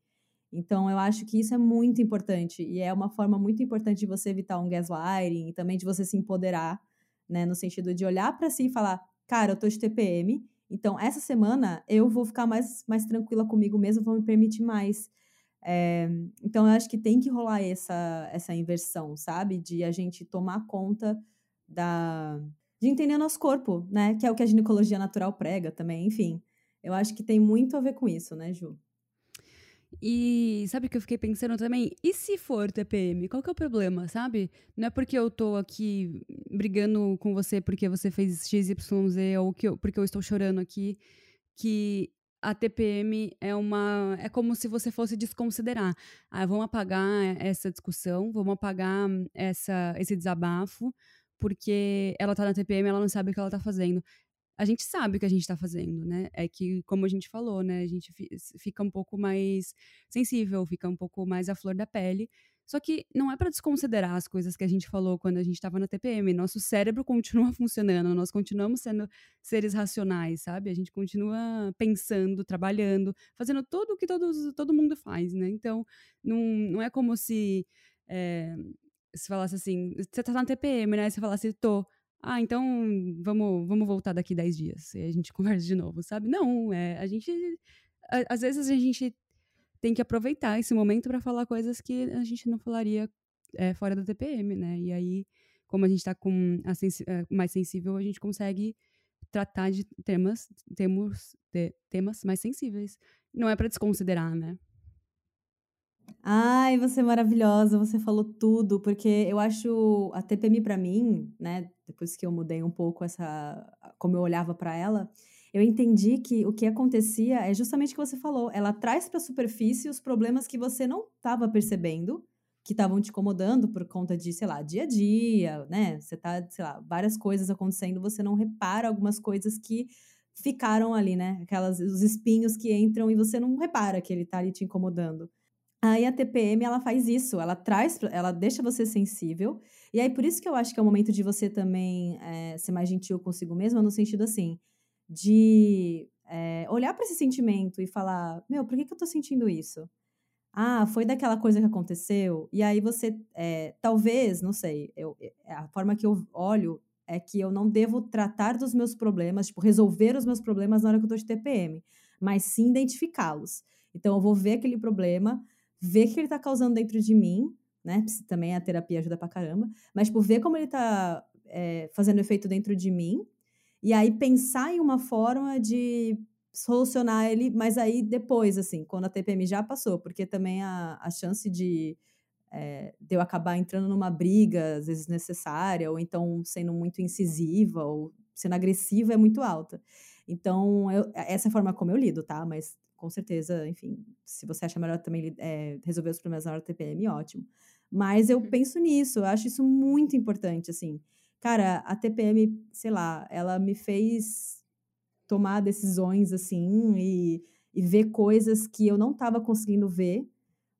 Então eu acho que isso é muito importante e é uma forma muito importante de você evitar um gaslighting e também de você se empoderar né? No sentido de olhar para si e falar, cara, eu tô de TPM, então essa semana eu vou ficar mais, mais tranquila comigo mesma, vou me permitir mais. É, então eu acho que tem que rolar essa, essa inversão, sabe? De a gente tomar conta da de entender o nosso corpo, né? Que é o que a ginecologia natural prega também, enfim. Eu acho que tem muito a ver com isso, né, Ju? E sabe o que eu fiquei pensando também? E se for TPM? Qual que é o problema, sabe? Não é porque eu tô aqui brigando com você porque você fez XYZ ou que eu, porque eu estou chorando aqui que a TPM é uma. É como se você fosse desconsiderar. Ah, vamos apagar essa discussão, vamos apagar essa, esse desabafo, porque ela tá na TPM ela não sabe o que ela tá fazendo a gente sabe o que a gente está fazendo, né? É que, como a gente falou, né? A gente fica um pouco mais sensível, fica um pouco mais à flor da pele. Só que não é para desconsiderar as coisas que a gente falou quando a gente estava na TPM. Nosso cérebro continua (laughs) funcionando, nós continuamos sendo seres racionais, sabe? A gente continua pensando, trabalhando, fazendo tudo o que todos, todo mundo faz, né? Então, não, não é como se. É, se falasse assim, você tá na TPM, né? Você falasse, tô ah, então vamos, vamos voltar daqui 10 dias e a gente (laughs) conversa de novo, sabe? Não, é, a gente. A, às vezes a gente tem que aproveitar esse momento para falar coisas que a gente não falaria é, fora da TPM, né? E aí, como a gente está com sensi é, mais sensível, a gente consegue tratar de temas, temos, de, temas mais sensíveis. Não é para desconsiderar, né? Ai, você é maravilhosa, você falou tudo, porque eu acho a TPM para mim, né, depois que eu mudei um pouco essa como eu olhava para ela, eu entendi que o que acontecia é justamente o que você falou, ela traz para superfície os problemas que você não estava percebendo, que estavam te incomodando por conta de, sei lá, dia a dia, né? Você tá, sei lá, várias coisas acontecendo, você não repara algumas coisas que ficaram ali, né? Aquelas os espinhos que entram e você não repara que ele tá ali te incomodando. Aí a TPM ela faz isso, ela traz, ela deixa você sensível. E aí por isso que eu acho que é o momento de você também é, ser mais gentil consigo mesma, no sentido assim, de é, olhar para esse sentimento e falar: Meu, por que, que eu tô sentindo isso? Ah, foi daquela coisa que aconteceu. E aí você, é, talvez, não sei, eu, a forma que eu olho é que eu não devo tratar dos meus problemas, tipo, resolver os meus problemas na hora que eu tô de TPM, mas sim identificá-los. Então eu vou ver aquele problema ver o que ele tá causando dentro de mim, né? Também a terapia ajuda pra caramba. Mas, tipo, ver como ele tá é, fazendo efeito dentro de mim. E aí pensar em uma forma de solucionar ele, mas aí depois, assim, quando a TPM já passou, porque também a, a chance de, é, de eu acabar entrando numa briga, às vezes necessária, ou então sendo muito incisiva, ou sendo agressiva, é muito alta. Então, eu, essa é a forma como eu lido, tá? Mas com certeza, enfim, se você acha melhor também é, resolver os problemas na hora do TPM, ótimo. Mas eu uhum. penso nisso, eu acho isso muito importante, assim. Cara, a TPM, sei lá, ela me fez tomar decisões, assim, e, e ver coisas que eu não estava conseguindo ver,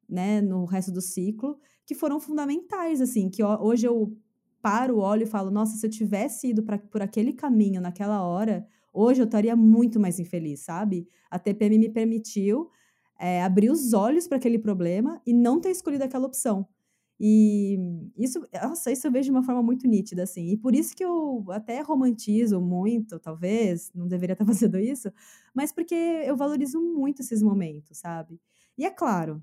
né, no resto do ciclo, que foram fundamentais, assim, que hoje eu paro, olho e falo, nossa, se eu tivesse ido pra, por aquele caminho naquela hora, Hoje eu estaria muito mais infeliz, sabe? A TPM me permitiu é, abrir os olhos para aquele problema e não ter escolhido aquela opção. E isso, nossa, isso eu vejo de uma forma muito nítida, assim. E por isso que eu até romantizo muito, talvez, não deveria estar (laughs) fazendo isso, mas porque eu valorizo muito esses momentos, sabe? E é claro,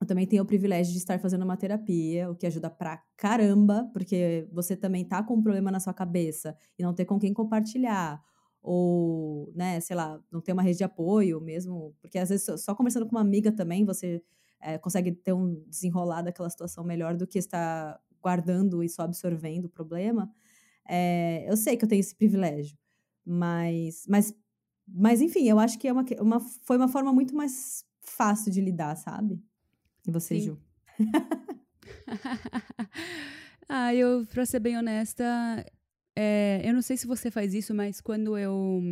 eu também tenho o privilégio de estar fazendo uma terapia, o que ajuda pra caramba, porque você também tá com um problema na sua cabeça e não ter com quem compartilhar, ou, né, sei lá, não ter uma rede de apoio mesmo, porque às vezes só conversando com uma amiga também você é, consegue ter um desenrolar daquela situação melhor do que estar guardando e só absorvendo o problema. É, eu sei que eu tenho esse privilégio, mas, mas, mas enfim, eu acho que é uma, uma, foi uma forma muito mais fácil de lidar, sabe? E você, Sim. Ju? (laughs) ah, eu, pra ser bem honesta, é, eu não sei se você faz isso, mas quando eu.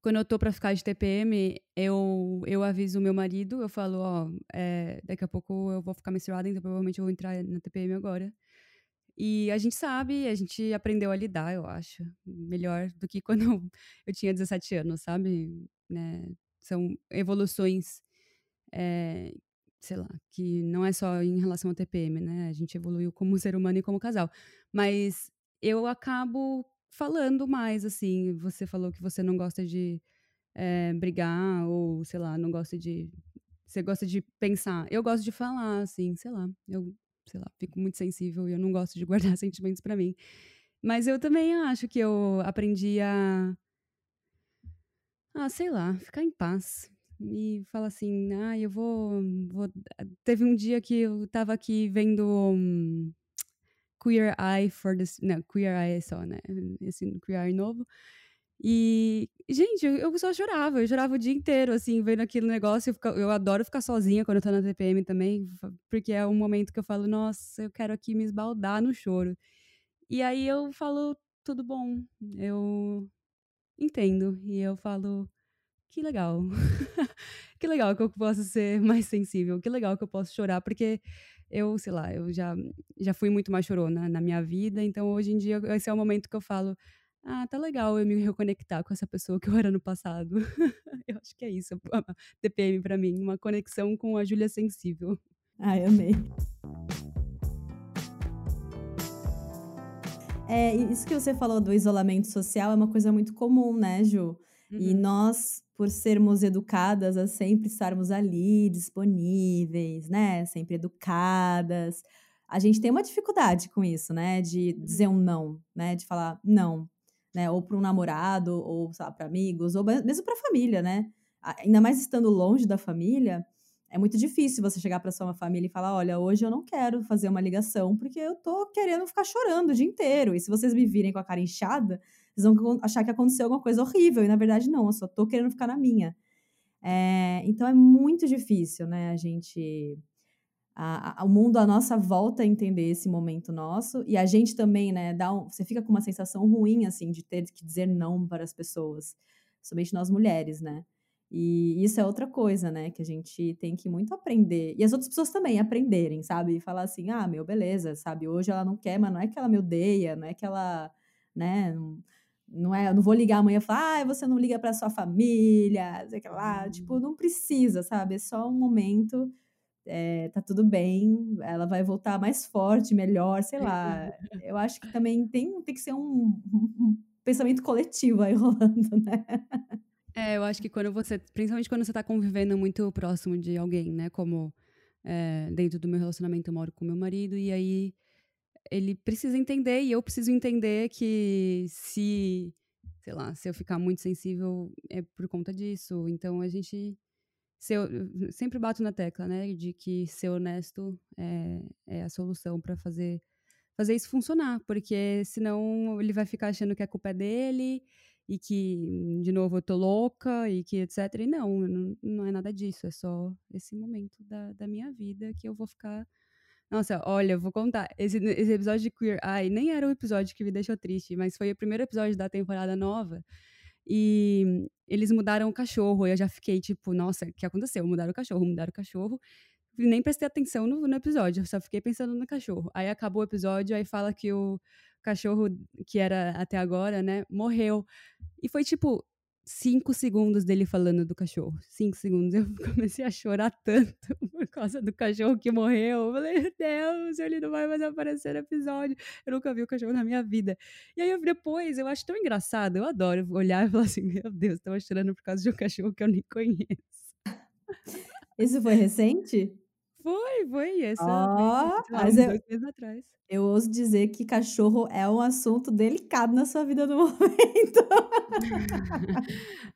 Quando eu tô pra ficar de TPM, eu, eu aviso o meu marido, eu falo, ó, é, daqui a pouco eu vou ficar menstruada, então provavelmente eu vou entrar na TPM agora. E a gente sabe, a gente aprendeu a lidar, eu acho, melhor do que (laughs) quando eu tinha 17 anos, sabe? Né? São evoluções, é, sei lá, que não é só em relação ao TPM, né? A gente evoluiu como (laughs) ser humano e como casal. Mas eu acabo falando mais, assim. Você falou que você não gosta de é, brigar, ou sei lá, não gosta de. Você gosta de pensar. Eu gosto de falar, assim, sei lá. Eu, sei lá, fico muito sensível e eu não gosto de guardar (laughs) sentimentos para mim. Mas eu também acho que eu aprendi a. Ah, sei lá, ficar em paz. E falar assim, ah, eu vou, vou. Teve um dia que eu tava aqui vendo. Queer Eye for the. Não, Queer Eye é só, né? Esse Queer Eye novo. E, gente, eu só chorava, eu chorava o dia inteiro, assim, vendo aquele negócio. Eu, eu adoro ficar sozinha quando eu tô na TPM também, porque é um momento que eu falo, nossa, eu quero aqui me esbaldar no choro. E aí eu falo, tudo bom, eu entendo. E eu falo, que legal. (laughs) que legal que eu posso ser mais sensível, que legal que eu posso chorar, porque eu, sei lá, eu já, já fui muito mais chorona na minha vida, então hoje em dia esse é o momento que eu falo, ah, tá legal eu me reconectar com essa pessoa que eu era no passado. (laughs) eu acho que é isso, TPM para mim, uma conexão com a Júlia sensível. Ai, amei. É, isso que você falou do isolamento social é uma coisa muito comum, né, Ju? Uhum. E nós, por sermos educadas a sempre estarmos ali, disponíveis, né? Sempre educadas, a gente tem uma dificuldade com isso, né? De dizer um não, né? De falar não, né? Ou para um namorado, ou, para amigos, ou mesmo para família, né? Ainda mais estando longe da família, é muito difícil você chegar para sua família e falar: olha, hoje eu não quero fazer uma ligação porque eu tô querendo ficar chorando o dia inteiro. E se vocês me virem com a cara inchada, vocês vão achar que aconteceu alguma coisa horrível. E na verdade, não, eu só tô querendo ficar na minha. É, então é muito difícil, né, a gente. A, a, o mundo à nossa volta entender esse momento nosso. E a gente também, né, dá um, você fica com uma sensação ruim, assim, de ter que dizer não para as pessoas. Somente nós mulheres, né? E isso é outra coisa, né, que a gente tem que muito aprender. E as outras pessoas também aprenderem, sabe? E falar assim, ah, meu, beleza, sabe? Hoje ela não quer, mas não é que ela me odeia, não é que ela, né, não, é, eu não vou ligar amanhã e falar, ah, você não liga para sua família, sei lá, tipo, uhum. não precisa, sabe? É só um momento, é, tá tudo bem, ela vai voltar mais forte, melhor, sei lá. (laughs) Eu acho que também tem, tem que ser um, um pensamento coletivo aí (laughs) rolando, né? É, eu acho que quando você, principalmente quando você tá convivendo muito próximo de alguém, né? Como é, dentro do meu relacionamento eu moro com meu marido, e aí ele precisa entender e eu preciso entender que se, sei lá, se eu ficar muito sensível é por conta disso. Então a gente se eu, sempre bato na tecla, né, de que ser honesto é, é a solução para fazer fazer isso funcionar, porque senão ele vai ficar achando que a culpa é dele e que, de novo, eu tô louca e que etc. E não, não, não é nada disso, é só esse momento da, da minha vida que eu vou ficar nossa, olha, vou contar. Esse, esse episódio de Queer Eye nem era o episódio que me deixou triste, mas foi o primeiro episódio da temporada nova. E eles mudaram o cachorro. E eu já fiquei tipo, nossa, o que aconteceu? Mudaram o cachorro, mudaram o cachorro. Nem prestei atenção no, no episódio, só fiquei pensando no cachorro. Aí acabou o episódio, aí fala que o cachorro que era até agora, né, morreu. E foi tipo, cinco segundos dele falando do cachorro. Cinco segundos. Eu (laughs) comecei a chorar tanto (laughs) por causa do cachorro que morreu. Eu falei, meu Deus, ele não vai mais aparecer no episódio. Eu nunca vi o cachorro na minha vida. E aí, depois, eu acho tão engraçado. Eu adoro olhar e (laughs) falar assim, meu Deus, tava chorando por causa de um cachorro que eu nem conheço. Isso foi recente? Foi, foi. Essa, oh, mas eu, meses atrás. Eu ouso dizer que cachorro é um assunto delicado na sua vida no (laughs) momento.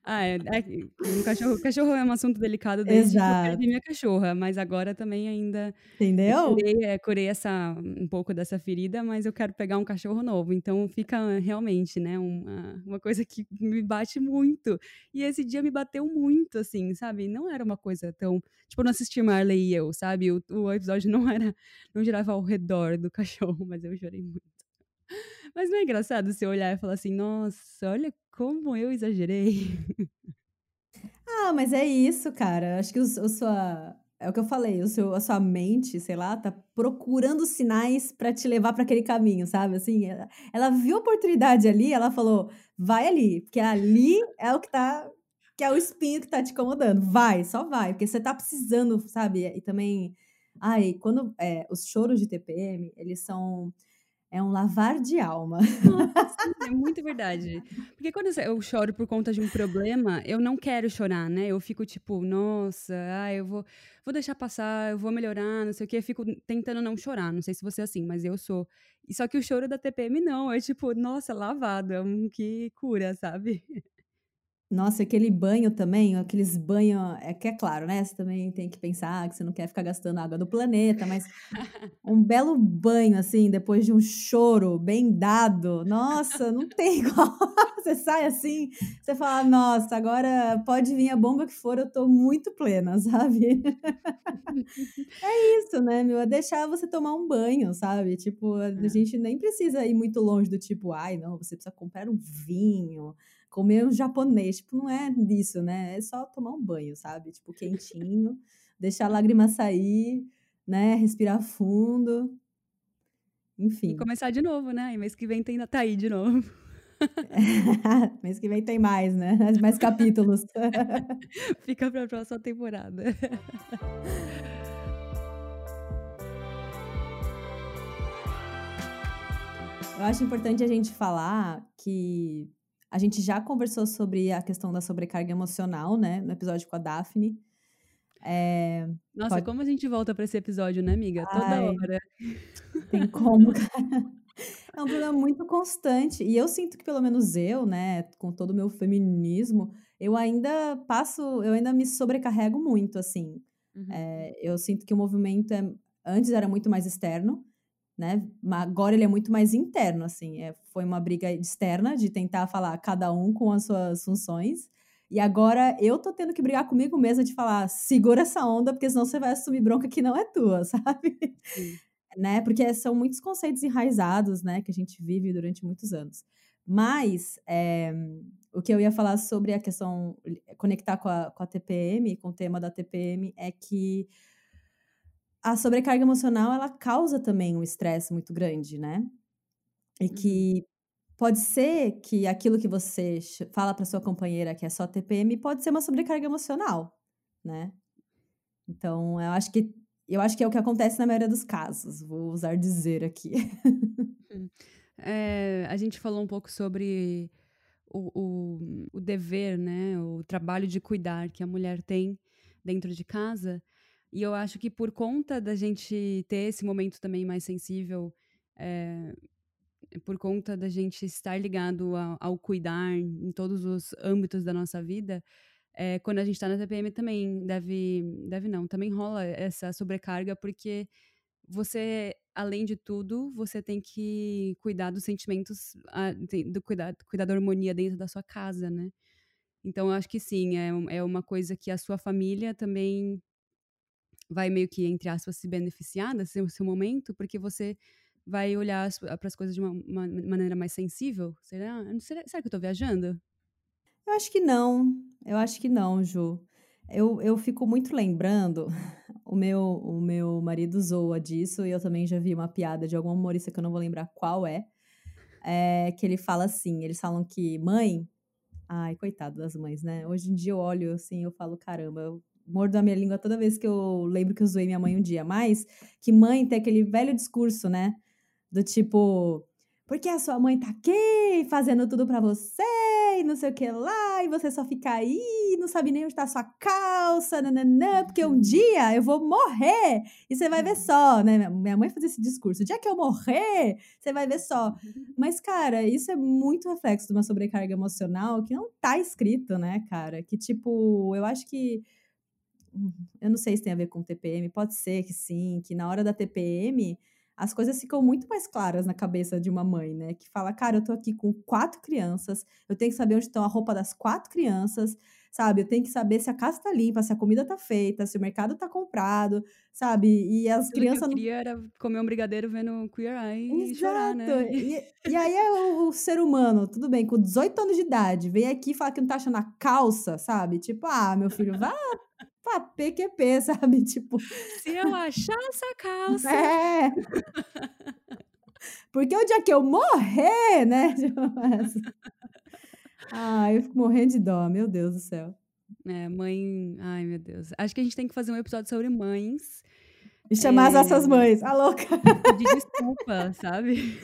ah, é, é, um cachorro, cachorro é um assunto delicado desde Exato. que eu perdi minha cachorra, mas agora também ainda Entendeu? Curei, é, curei essa, um pouco dessa ferida, mas eu quero pegar um cachorro novo. Então fica realmente, né, uma, uma coisa que me bate muito. E esse dia me bateu muito, assim, sabe? Não era uma coisa tão. Tipo, eu não assisti Marley e eu, sabe? O, o episódio não era. não girava ao redor do cachorro mas eu chorei muito. Mas não é engraçado você olhar e falar assim, nossa, olha como eu exagerei. Ah, mas é isso, cara. Acho que o, o sua. É o que eu falei, o seu, a sua mente, sei lá, tá procurando sinais para te levar para aquele caminho, sabe? Assim, ela, ela viu a oportunidade ali, ela falou, vai ali, porque ali é o que tá, que é o espinho que tá te incomodando. Vai, só vai, porque você tá precisando, sabe? E também Ai, quando é, os choros de TPM, eles são É um lavar de alma. É (laughs) muito verdade. Porque quando eu choro por conta de um problema, eu não quero chorar, né? Eu fico tipo, nossa, ah, eu vou, vou deixar passar, eu vou melhorar, não sei o quê. Eu fico tentando não chorar. Não sei se você é assim, mas eu sou. E só que o choro da TPM não, é tipo, nossa, lavado, é um que cura, sabe? Nossa, aquele banho também, aqueles banhos, é que é claro, né? Você também tem que pensar que você não quer ficar gastando água do planeta, mas (laughs) um belo banho, assim, depois de um choro bem dado, nossa, não tem (laughs) igual. Você sai assim, você fala, nossa, agora pode vir a bomba que for, eu tô muito plena, (laughs) sabe? É isso, né, meu? É deixar você tomar um banho, sabe? Tipo, a é. gente nem precisa ir muito longe do tipo, ai, não, você precisa comprar um vinho comer um japonês. Tipo, não é disso, né? É só tomar um banho, sabe? Tipo, quentinho, (laughs) deixar a lágrima sair, né? Respirar fundo. Enfim. E começar de novo, né? E mês que vem tem tá aí de novo. (laughs) mês que vem tem mais, né? Mais capítulos. (laughs) Fica para a próxima temporada. Eu acho importante a gente falar que a gente já conversou sobre a questão da sobrecarga emocional, né? No episódio com a Daphne. É, Nossa, pode... como a gente volta para esse episódio, né, amiga? Toda Ai, hora. Tem como, (laughs) cara. É um problema muito constante. E eu sinto que, pelo menos eu, né, com todo o meu feminismo, eu ainda passo, eu ainda me sobrecarrego muito, assim. Uhum. É, eu sinto que o movimento é, antes era muito mais externo, né? Agora ele é muito mais interno, assim. É, foi uma briga externa de tentar falar cada um com as suas funções. E agora eu tô tendo que brigar comigo mesma de falar, segura essa onda, porque senão você vai assumir bronca que não é tua, (laughs) sabe? Sim. né? Porque são muitos conceitos enraizados, né, que a gente vive durante muitos anos. Mas é, o que eu ia falar sobre a questão, conectar com a, com a TPM, com o tema da TPM, é que a sobrecarga emocional ela causa também um estresse muito grande, né? E uhum. que pode ser que aquilo que você fala para sua companheira que é só TPM pode ser uma sobrecarga emocional, né? Então, eu acho que eu acho que é o que acontece na maioria dos casos. Vou usar dizer aqui. É, a gente falou um pouco sobre o, o, o dever, né? O trabalho de cuidar que a mulher tem dentro de casa. E eu acho que por conta da gente ter esse momento também mais sensível, é, por conta da gente estar ligado ao, ao, cuidar em todos os âmbitos da nossa vida, é, quando a gente está na TPM também deve, deve não, também rola essa sobrecarga, porque você, além de tudo, você tem que cuidar dos sentimentos, do cuidar, cuidar da harmonia dentro da sua casa, né? Então, eu acho que sim, é, é uma coisa que a sua família também vai meio que, entre aspas, se beneficiar desse seu momento, porque você vai olhar para as coisas de uma, uma, maneira mais sensível? Será? será? Será que eu estou viajando? Eu acho que não. Eu acho que não, Ju. Eu, eu fico muito lembrando, (laughs) o meu, o meu marido zoa disso, e eu também já vi uma piada de algum humorista que eu não vou lembrar qual é, é que ele fala assim, eles falam que mãe, ai, coitado das mães, né? Hoje em dia eu olho assim, eu falo, caramba, eu mordo a minha língua toda vez que eu lembro que eu zoei minha mãe um dia. Mas que mãe tem aquele velho discurso, né? Do tipo, porque a sua mãe tá aqui fazendo tudo para você e não sei o que lá, e você só fica aí, não sabe nem onde tá a sua calça, nananã, porque um dia eu vou morrer e você vai ver só, né? Minha mãe fazia esse discurso: o dia que eu morrer, você vai ver só. Mas, cara, isso é muito reflexo de uma sobrecarga emocional que não tá escrito, né, cara? Que, tipo, eu acho que eu não sei se tem a ver com TPM, pode ser que sim, que na hora da TPM as coisas ficam muito mais claras na cabeça de uma mãe, né? Que fala, cara, eu tô aqui com quatro crianças, eu tenho que saber onde estão a roupa das quatro crianças, sabe? Eu tenho que saber se a casa tá limpa, se a comida tá feita, se o mercado tá comprado, sabe? E as Tudo crianças. Que eu queria era comer um brigadeiro vendo Queer Eye Exato. e chorar, né? E, e aí é o, o, ser humano, tudo bem, com 18 anos de idade, vem aqui e fala que não tá achando a calça, sabe? Tipo, ah, meu filho, vá pra PQP, (laughs) sabe? Tipo. Se eu achar essa (laughs) calça. É. Porque o dia que eu morrer, né? (laughs) ah, eu fico morrendo de dó, meu Deus do céu. É, mãe. Ai, meu Deus. Acho que a gente tem que fazer um episódio sobre mães. E chamar as nossas mães, a louca. Pedir desculpa, sabe?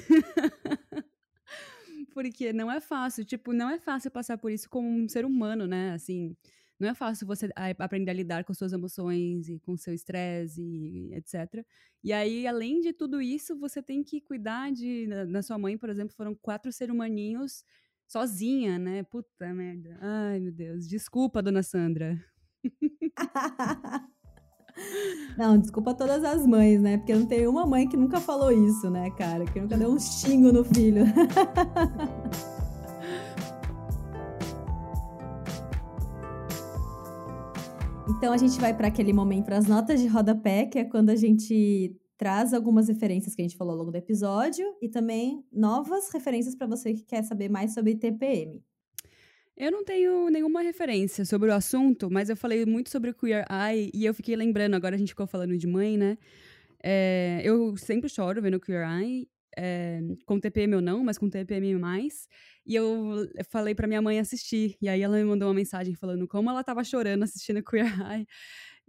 Porque não é fácil, tipo, não é fácil passar por isso como um ser humano, né? Assim, não é fácil você aprender a lidar com suas emoções e com seu estresse e etc. E aí, além de tudo isso, você tem que cuidar de. Na sua mãe, por exemplo, foram quatro ser humaninhos sozinha, né? Puta merda. Ai, meu Deus. Desculpa, dona Sandra. (laughs) Não, desculpa todas as mães, né? Porque não tem uma mãe que nunca falou isso, né, cara? Que nunca deu um xingo no filho. (laughs) Então a gente vai para aquele momento, para as notas de rodapé, que é quando a gente traz algumas referências que a gente falou ao longo do episódio e também novas referências para você que quer saber mais sobre TPM. Eu não tenho nenhuma referência sobre o assunto, mas eu falei muito sobre o Queer Eye e eu fiquei lembrando, agora a gente ficou falando de mãe, né? É, eu sempre choro vendo Queer Eye, é, com TPM ou não, mas com TPM mais. E eu falei pra minha mãe assistir. E aí ela me mandou uma mensagem falando como ela tava chorando assistindo (laughs) Queer Eye.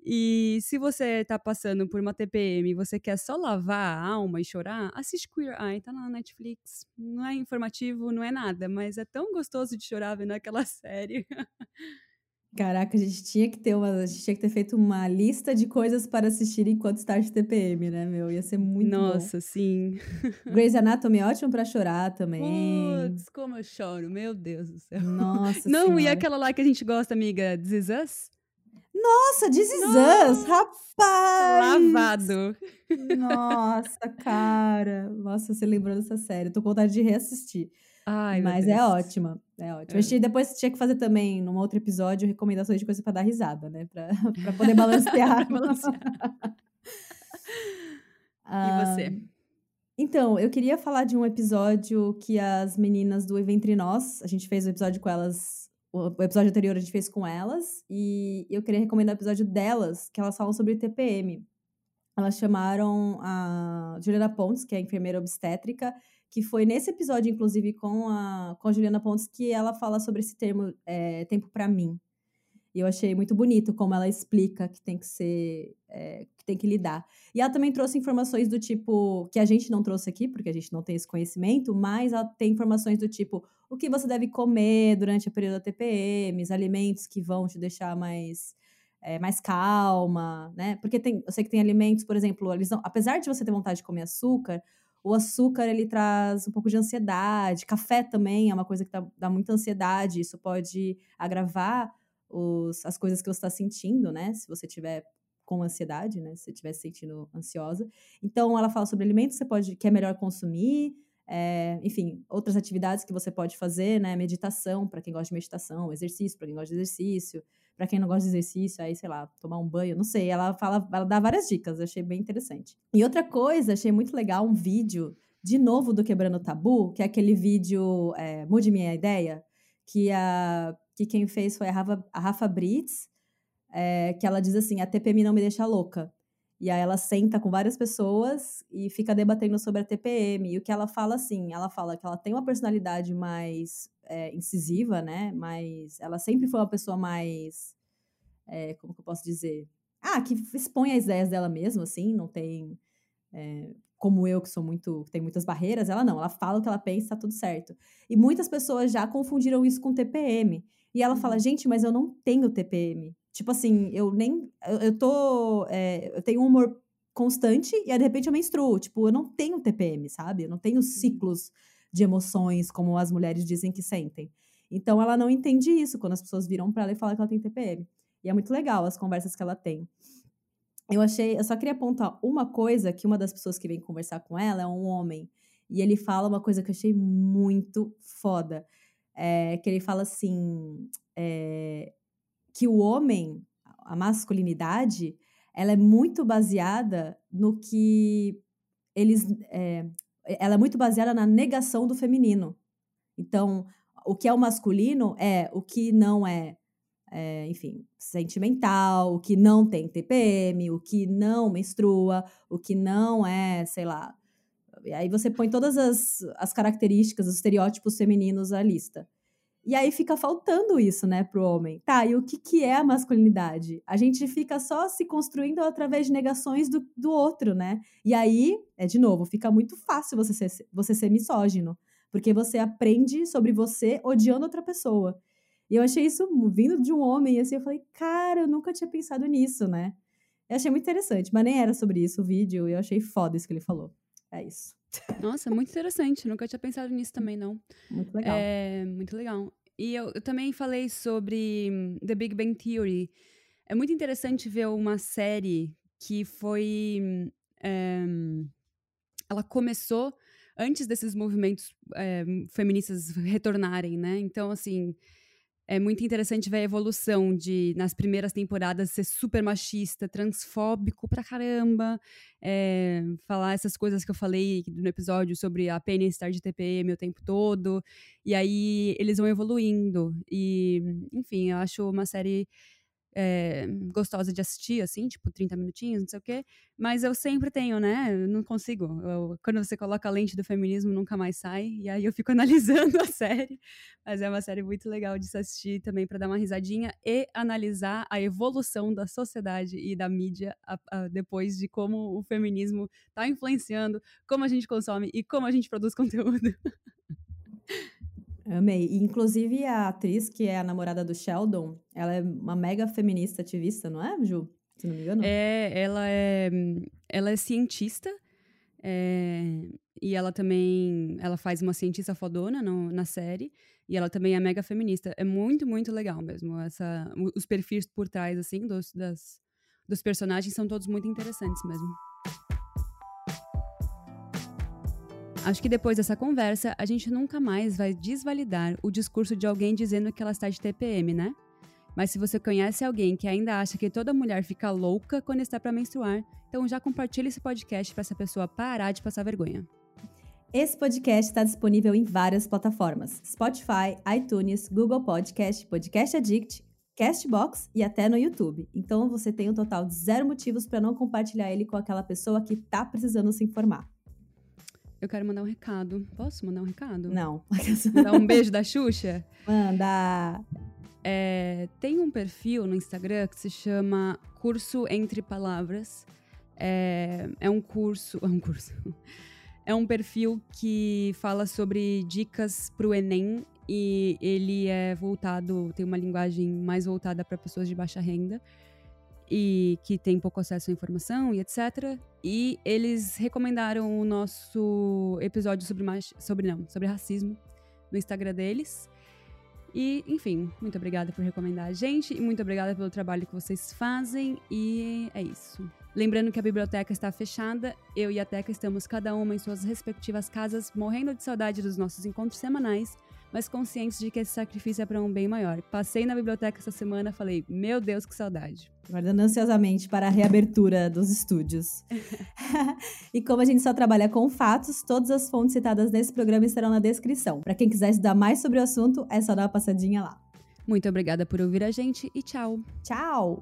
E se você tá passando por uma TPM e você quer só lavar a alma e chorar, assiste Queer Eye, tá na Netflix. Não é informativo, não é nada, mas é tão gostoso de chorar vendo aquela (laughs) série. Caraca, a gente tinha que ter uma, a gente tinha que ter feito uma lista de coisas para assistir enquanto está de TPM, né, meu? Ia ser muito Nossa, bom. sim. (laughs) Grey's Anatomy é ótimo para chorar também. Putz, como eu choro, meu Deus do céu. Nossa (laughs) Não, senhora. e aquela lá que a gente gosta, amiga, This Is Us? Nossa, This Is Us, rapaz! Lavado. Nossa, cara. Nossa, você lembrou dessa série. Tô com vontade de reassistir. Ai, Mas é ótima. É ótima. É. Depois tinha que fazer também, num outro episódio, recomendações de coisa pra dar risada, né? Pra, (laughs) pra poder balancear. (laughs) Balancear. Ah, (laughs) E você? Então, eu queria falar de um episódio que as meninas do Entre Nós, a gente fez o episódio com elas, o episódio anterior a gente fez com elas, e eu queria recomendar o episódio delas, que elas falam sobre TPM. Elas chamaram a Juliana Pontes, que é enfermeira obstétrica, que foi nesse episódio, inclusive, com a, com a Juliana Pontes, que ela fala sobre esse termo é, tempo pra mim. E eu achei muito bonito como ela explica que tem que ser, é, que tem que lidar. E ela também trouxe informações do tipo, que a gente não trouxe aqui, porque a gente não tem esse conhecimento, mas ela tem informações do tipo, o que você deve comer durante a período da TPM, os alimentos que vão te deixar mais, é, mais calma, né? Porque tem, eu sei que tem alimentos, por exemplo, eles não, apesar de você ter vontade de comer açúcar, o açúcar ele traz um pouco de ansiedade, café também é uma coisa que dá, dá muita ansiedade, isso pode agravar os, as coisas que você está sentindo, né? Se você tiver com ansiedade, né? Se você estiver se sentindo ansiosa. Então, ela fala sobre alimentos que você pode, que é melhor consumir, é, enfim, outras atividades que você pode fazer, né? Meditação, para quem gosta de meditação, exercício, para quem gosta de exercício, para quem não gosta de exercício, aí, sei lá, tomar um banho, não sei. Ela fala, ela dá várias dicas, achei bem interessante. E outra coisa, achei muito legal um vídeo, de novo, do Quebrando Tabu, que é aquele vídeo é, Mude Minha Ideia, que, a, que quem fez foi a Rafa, a Rafa Brits, é, que ela diz assim: a TPM não me deixa louca. E aí ela senta com várias pessoas e fica debatendo sobre a TPM. E o que ela fala assim, ela fala que ela tem uma personalidade mais é, incisiva, né? Mas ela sempre foi uma pessoa mais, é, como que eu posso dizer? Ah, que expõe as ideias dela mesmo, assim, não tem é, como eu que sou muito, que tem muitas barreiras, ela não, ela fala o que ela pensa, tá tudo certo. E muitas pessoas já confundiram isso com TPM. E ela fala, gente, mas eu não tenho TPM. Tipo assim, eu nem. Eu, eu tô. é, eu tenho um humor constante e aí, de repente eu menstruo. Tipo, eu não tenho TPM, sabe? Eu não tenho ciclos de emoções como as mulheres dizem que sentem. Então ela não entende isso quando as pessoas viram pra ela e falam que ela tem TPM. E é muito legal as conversas que ela tem. Eu achei, eu só queria apontar uma coisa que uma das pessoas que vem conversar com ela é um homem. E ele fala uma coisa que eu achei muito foda. É, que ele fala assim: é, que o homem, a masculinidade, ela é muito baseada no que eles. É, ela é muito baseada na negação do feminino. Então, o que é o masculino é o que não é, é, enfim, sentimental, o que não tem TPM, o que não menstrua, o que não é, sei lá. E aí você põe todas as, as características, os estereótipos femininos à lista. E aí fica faltando isso, né, pro homem. Tá, e o que, que é a masculinidade? A gente fica só se construindo através de negações do, do outro, né? E aí, é de novo, fica muito fácil você ser, você ser misógino. Porque você aprende sobre você odiando outra pessoa. E eu achei isso vindo de um homem, assim, eu falei, cara, eu nunca tinha pensado nisso, né? Eu achei muito interessante, mas nem era sobre isso o vídeo, e eu achei foda isso que ele falou. É isso. Nossa, muito interessante. Nunca tinha pensado nisso também, não. Muito legal. É, muito legal. E eu, eu, também falei sobre hum, The Big Bang Theory. É muito interessante ver uma série que foi. É, ela começou antes desses movimentos é, feministas retornarem, né? Então, assim, é muito interessante ver a evolução de, nas primeiras temporadas, ser super machista, transfóbico pra caramba, é, falar essas coisas que eu falei no episódio sobre a pena estar de TPM o tempo todo, e aí eles vão evoluindo. E, enfim, eu acho uma série é, gostosa de assistir, assim, tipo 30 minutinhos, não sei o quê. Mas eu sempre tenho, né? Eu não consigo. Eu, quando você coloca a lente do feminismo, nunca mais sai. E aí eu fico (laughs) analisando a série. Mas é uma série muito legal de se assistir também para dar uma risadinha e analisar a evolução da sociedade e da mídia a, a, depois de como o feminismo está influenciando como a gente consome e como a gente produz (laughs) conteúdo. Amei. E, inclusive, a atriz, que é a namorada do Sheldon, ela é uma mega feminista ativista, não é, Ju? Se não me engano. É, ela é, ela é cientista. É, e ela também ela faz uma cientista fodona no, na série e ela também é mega feminista é muito muito legal mesmo essa os perfis por trás assim dos das, dos personagens são todos muito interessantes mesmo Acho que depois dessa conversa, a gente nunca mais vai desvalidar o discurso de alguém dizendo que ela está de TPM, né? Mas se você conhece alguém que ainda acha que toda mulher fica louca quando está para menstruar, então já compartilhe esse podcast para essa pessoa parar de passar vergonha. Esse podcast está disponível em várias plataformas: Spotify, iTunes, Google Podcast, Podcast Addict, Castbox e até no YouTube. Então você tem um total de zero motivos para não compartilhar ele com aquela pessoa que está precisando se informar. Eu quero mandar um recado. Posso mandar um recado? Não. Mandar um beijo da Xuxa? Manda! É, tem um perfil no Instagram que se chama Curso Entre Palavras. É, é um curso. É um curso. É um perfil que fala sobre dicas para o Enem e ele é voltado, tem uma linguagem mais voltada para pessoas de baixa renda e que tem pouco acesso à informação e etc. E eles recomendaram o nosso episódio sobre sobre não, sobre racismo no Instagram deles. E, enfim, muito obrigada por recomendar a gente e muito obrigada pelo trabalho que vocês fazem e é isso. Lembrando que a biblioteca está fechada, eu e a Teca estamos cada uma em suas respectivas casas, morrendo de saudade dos nossos encontros semanais mas conscientes de que esse sacrifício é para um bem maior. Passei na biblioteca essa semana, falei, meu Deus, que saudade. Guardando ansiosamente para a reabertura dos estúdios. (laughs) e como a gente só trabalha com fatos, todas as fontes citadas nesse programa estarão na descrição. Para quem quiser estudar mais sobre o assunto, é só dar uma passadinha lá. Muito obrigada por ouvir a gente e tchau. Tchau!